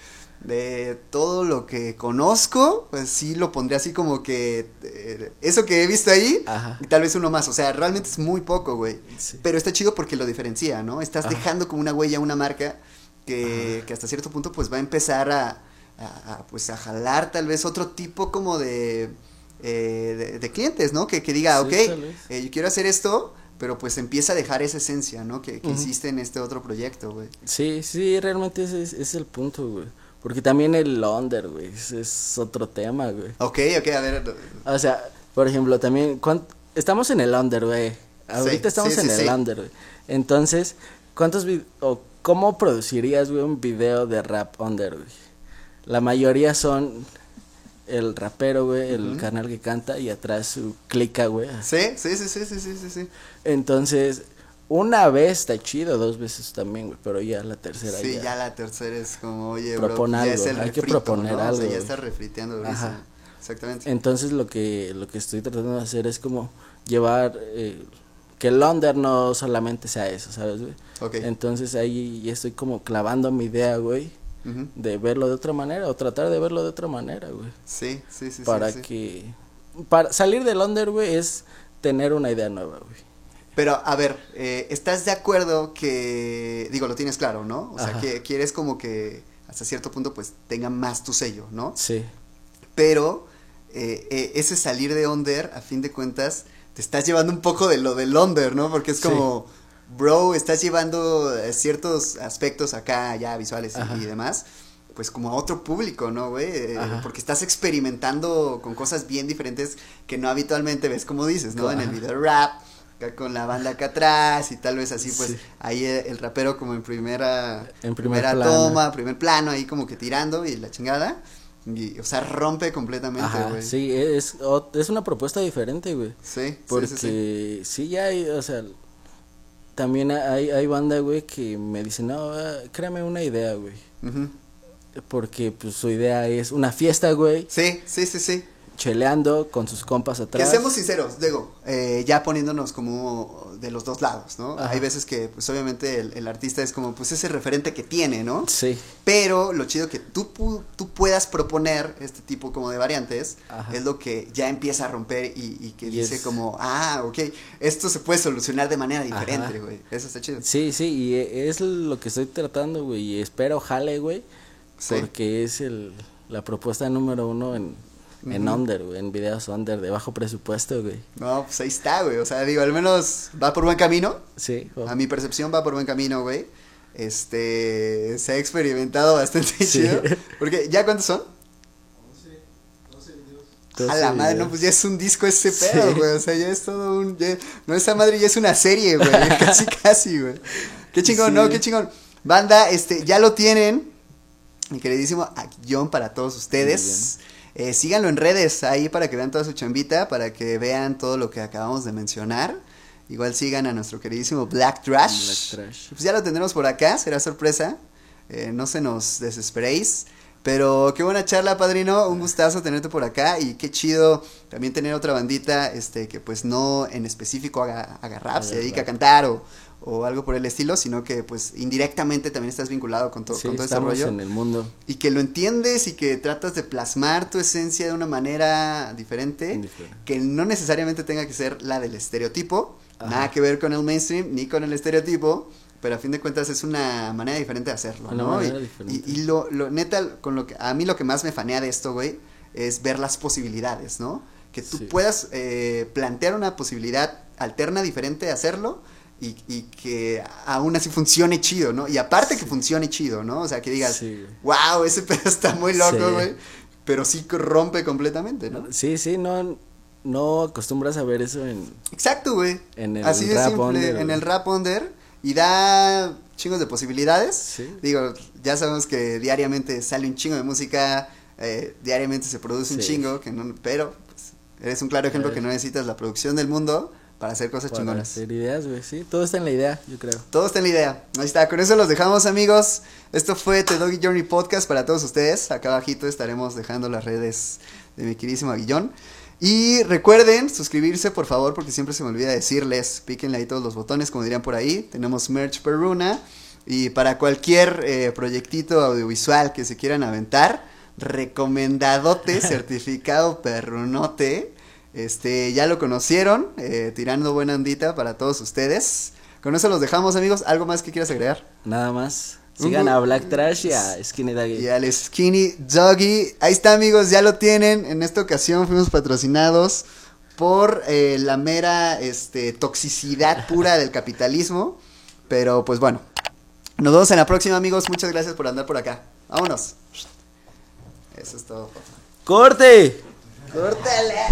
de todo lo que conozco, pues sí lo pondría así como que eh, eso que he visto ahí, Ajá. y tal vez uno más. O sea, realmente es muy poco, güey. Sí. Pero está chido porque lo diferencia, ¿no? Estás Ajá. dejando como una huella, una marca que, que hasta cierto punto pues va a empezar a, a- a, pues a jalar tal vez otro tipo como de, eh, de, de clientes, ¿no? Que, que diga, Sí, ok, eh, yo quiero hacer esto, pero pues empieza a dejar esa esencia, ¿no? Que, que hiciste en este otro proyecto, güey. Sí, sí, realmente ese es, ese es el punto, güey. Porque también el under, güey, es otro tema, güey. Ok, ok, a ver. O sea, por ejemplo, también, ¿cuánt- estamos en el under, güey. Ahorita Sí, estamos sí, en sí, el under, güey. Entonces, ¿cuántos o cómo producirías, güey, un video de rap under, güey? La mayoría son el rapero, güey, el Ujú. canal que canta y atrás su clica, güey. Sí, sí, sí, sí, sí, sí, sí. Entonces, una vez está chido, dos veces también, güey, pero ya la tercera Sí, ya. ya la tercera es como, oye, bro, Propon ya algo, es el hay que proponer ¿no? O algo, sea, ya está refriteando. Ajá. Exactamente. Entonces lo que lo que estoy tratando de hacer es como llevar eh, que el under no solamente sea eso, ¿sabes, güey? Ok. Entonces ahí ya estoy como clavando mi idea, güey, de verlo de otra manera o tratar de verlo de otra manera, güey. Sí, sí, sí. para sí, sí. que para salir del under, güey, es tener una idea nueva, güey. Pero, a ver, eh, ¿estás de acuerdo que, digo, lo tienes claro, ¿no? O sea, que quieres como que hasta cierto punto, pues, tenga más tu sello, ¿no? Sí. Pero eh, eh, ese salir de under, a fin de cuentas, te estás llevando un poco de lo del under, ¿no? Porque es Sí. como, bro, estás llevando ciertos aspectos acá, ya visuales y- Ajá. y, demás, pues como a otro público, ¿no, güey? Eh, porque estás experimentando con cosas bien diferentes que no habitualmente ves, como dices, ¿no? En el video rap. Con la banda acá atrás y tal vez así, pues Sí. ahí eh, el rapero como en primera, En primer primera plano. toma, primer plano, ahí como que tirando y la chingada. Y, o sea, rompe completamente, güey. sí, es es una propuesta diferente, güey. Sí, sí, Porque sí, sí, sí. ya hay, o sea, también hay, hay banda, güey, que me dice, no, ah, créame una idea, güey. Porque, pues, su idea es una fiesta, güey, Sí, sí, sí, sí. Cheleando con sus compas Que atrás. seamos sinceros, digo, eh, ya poniéndonos como de los dos lados, ¿no? Ajá. Hay veces que, pues obviamente el, el artista es como, pues ese referente que tiene, ¿no? Sí, Pero lo chido que tú, tú puedas proponer este tipo como de variantes Ajá. es lo que ya empieza a romper y, y que dice como, ah, ok, esto se puede solucionar de manera diferente, güey. Eso está chido. sí, sí, y e- es lo que estoy tratando, güey, y espero jale, güey, Sí. porque es el, la propuesta número uno en, en under, güey, en videos under de bajo presupuesto, güey. No, pues ahí está, güey. O sea, digo, al menos va por buen camino. Sí, A mi percepción va por buen camino, güey. Este, se ha experimentado bastante <laughs> Sí. chido. Porque, ¿ya cuántos son? 11, 12 videos. A la madre, no, pues ya es un disco ese Sí. pedo, güey. O sea, ya es todo un. ya- no, esa madre ya es una serie, güey. <laughs> casi, casi, güey. Qué chingón, Sí. no, qué chingón. Banda, este, ya lo tienen. Mi queridísimo guion para todos ustedes. Eh, síganlo en redes ahí para que vean toda su chambita, para que vean todo lo que acabamos de mencionar. Igual sigan a nuestro queridísimo Black Trash. Black Trash. Pues ya lo tendremos por acá, será sorpresa. Eh, no se nos desesperéis. Pero qué buena charla, padrino. Un gustazo tenerte por acá. Y qué chido también tener otra bandita, este, que pues no en específico haga, haga rap, se dedica a cantar o, o algo por el estilo, sino que pues indirectamente también estás vinculado con, to- Sí, con todo ese rollo. en el mundo. Y que lo entiendes y que tratas de plasmar tu esencia de una manera diferente, que no necesariamente tenga que ser la del estereotipo, Ajá. nada que ver con el mainstream ni con el estereotipo, pero a fin de cuentas es una manera diferente de hacerlo, Una ¿no? manera y, diferente. y- y lo, lo neta, con lo que, a mí lo que más me fanea de esto, güey, es ver las posibilidades, ¿no? Que tú Sí. puedas eh, plantear una posibilidad alterna, diferente de hacerlo. Y, y que aún así funcione chido, ¿no? Y aparte que funcione chido, ¿no? O sea, que digas, Sí. wow, ese pedo <laughs> está muy loco, Sí. güey. Pero sí rompe completamente, ¿no? Sí, sí, no, no acostumbras a ver eso en... Exacto, güey. En el Así de rap simple, under, en el rap under. Y da chingos de posibilidades. Sí. Digo, ya sabemos que diariamente sale un chingo de música, eh, diariamente se produce un Sí. chingo, que no, pero pues, eres un claro ejemplo Eh. que no necesitas la producción del mundo para hacer cosas Para chingonas. hacer ideas, güey, sí, todo está en la idea, yo creo. Todo está en la idea. Ahí está, con eso los dejamos amigos. Esto fue The Doggy Journey Podcast para todos ustedes. Acá abajito estaremos dejando las redes de mi queridísimo Aguillón. Y recuerden suscribirse por favor porque siempre se me olvida decirles, píquenle ahí todos los botones como dirían por ahí. Tenemos merch Peruna y para cualquier eh, proyectito audiovisual que se quieran aventar, recomendadote, <laughs> certificado perrunote. Este, ya lo conocieron, eh, tirando buena andita para todos ustedes. Con eso los dejamos, amigos. ¿Algo más que quieras agregar? Nada más. Sigan a Black Trash y a Skinny Daggy. Y al Skinny Doggy. Ahí está, amigos, ya lo tienen. En esta ocasión fuimos patrocinados por eh, la mera este, toxicidad pura del capitalismo. Pero pues bueno. Nos vemos en la próxima, amigos. Muchas gracias por andar por acá. Vámonos. Eso es todo. papá. ¡Corte! ¡Córtale!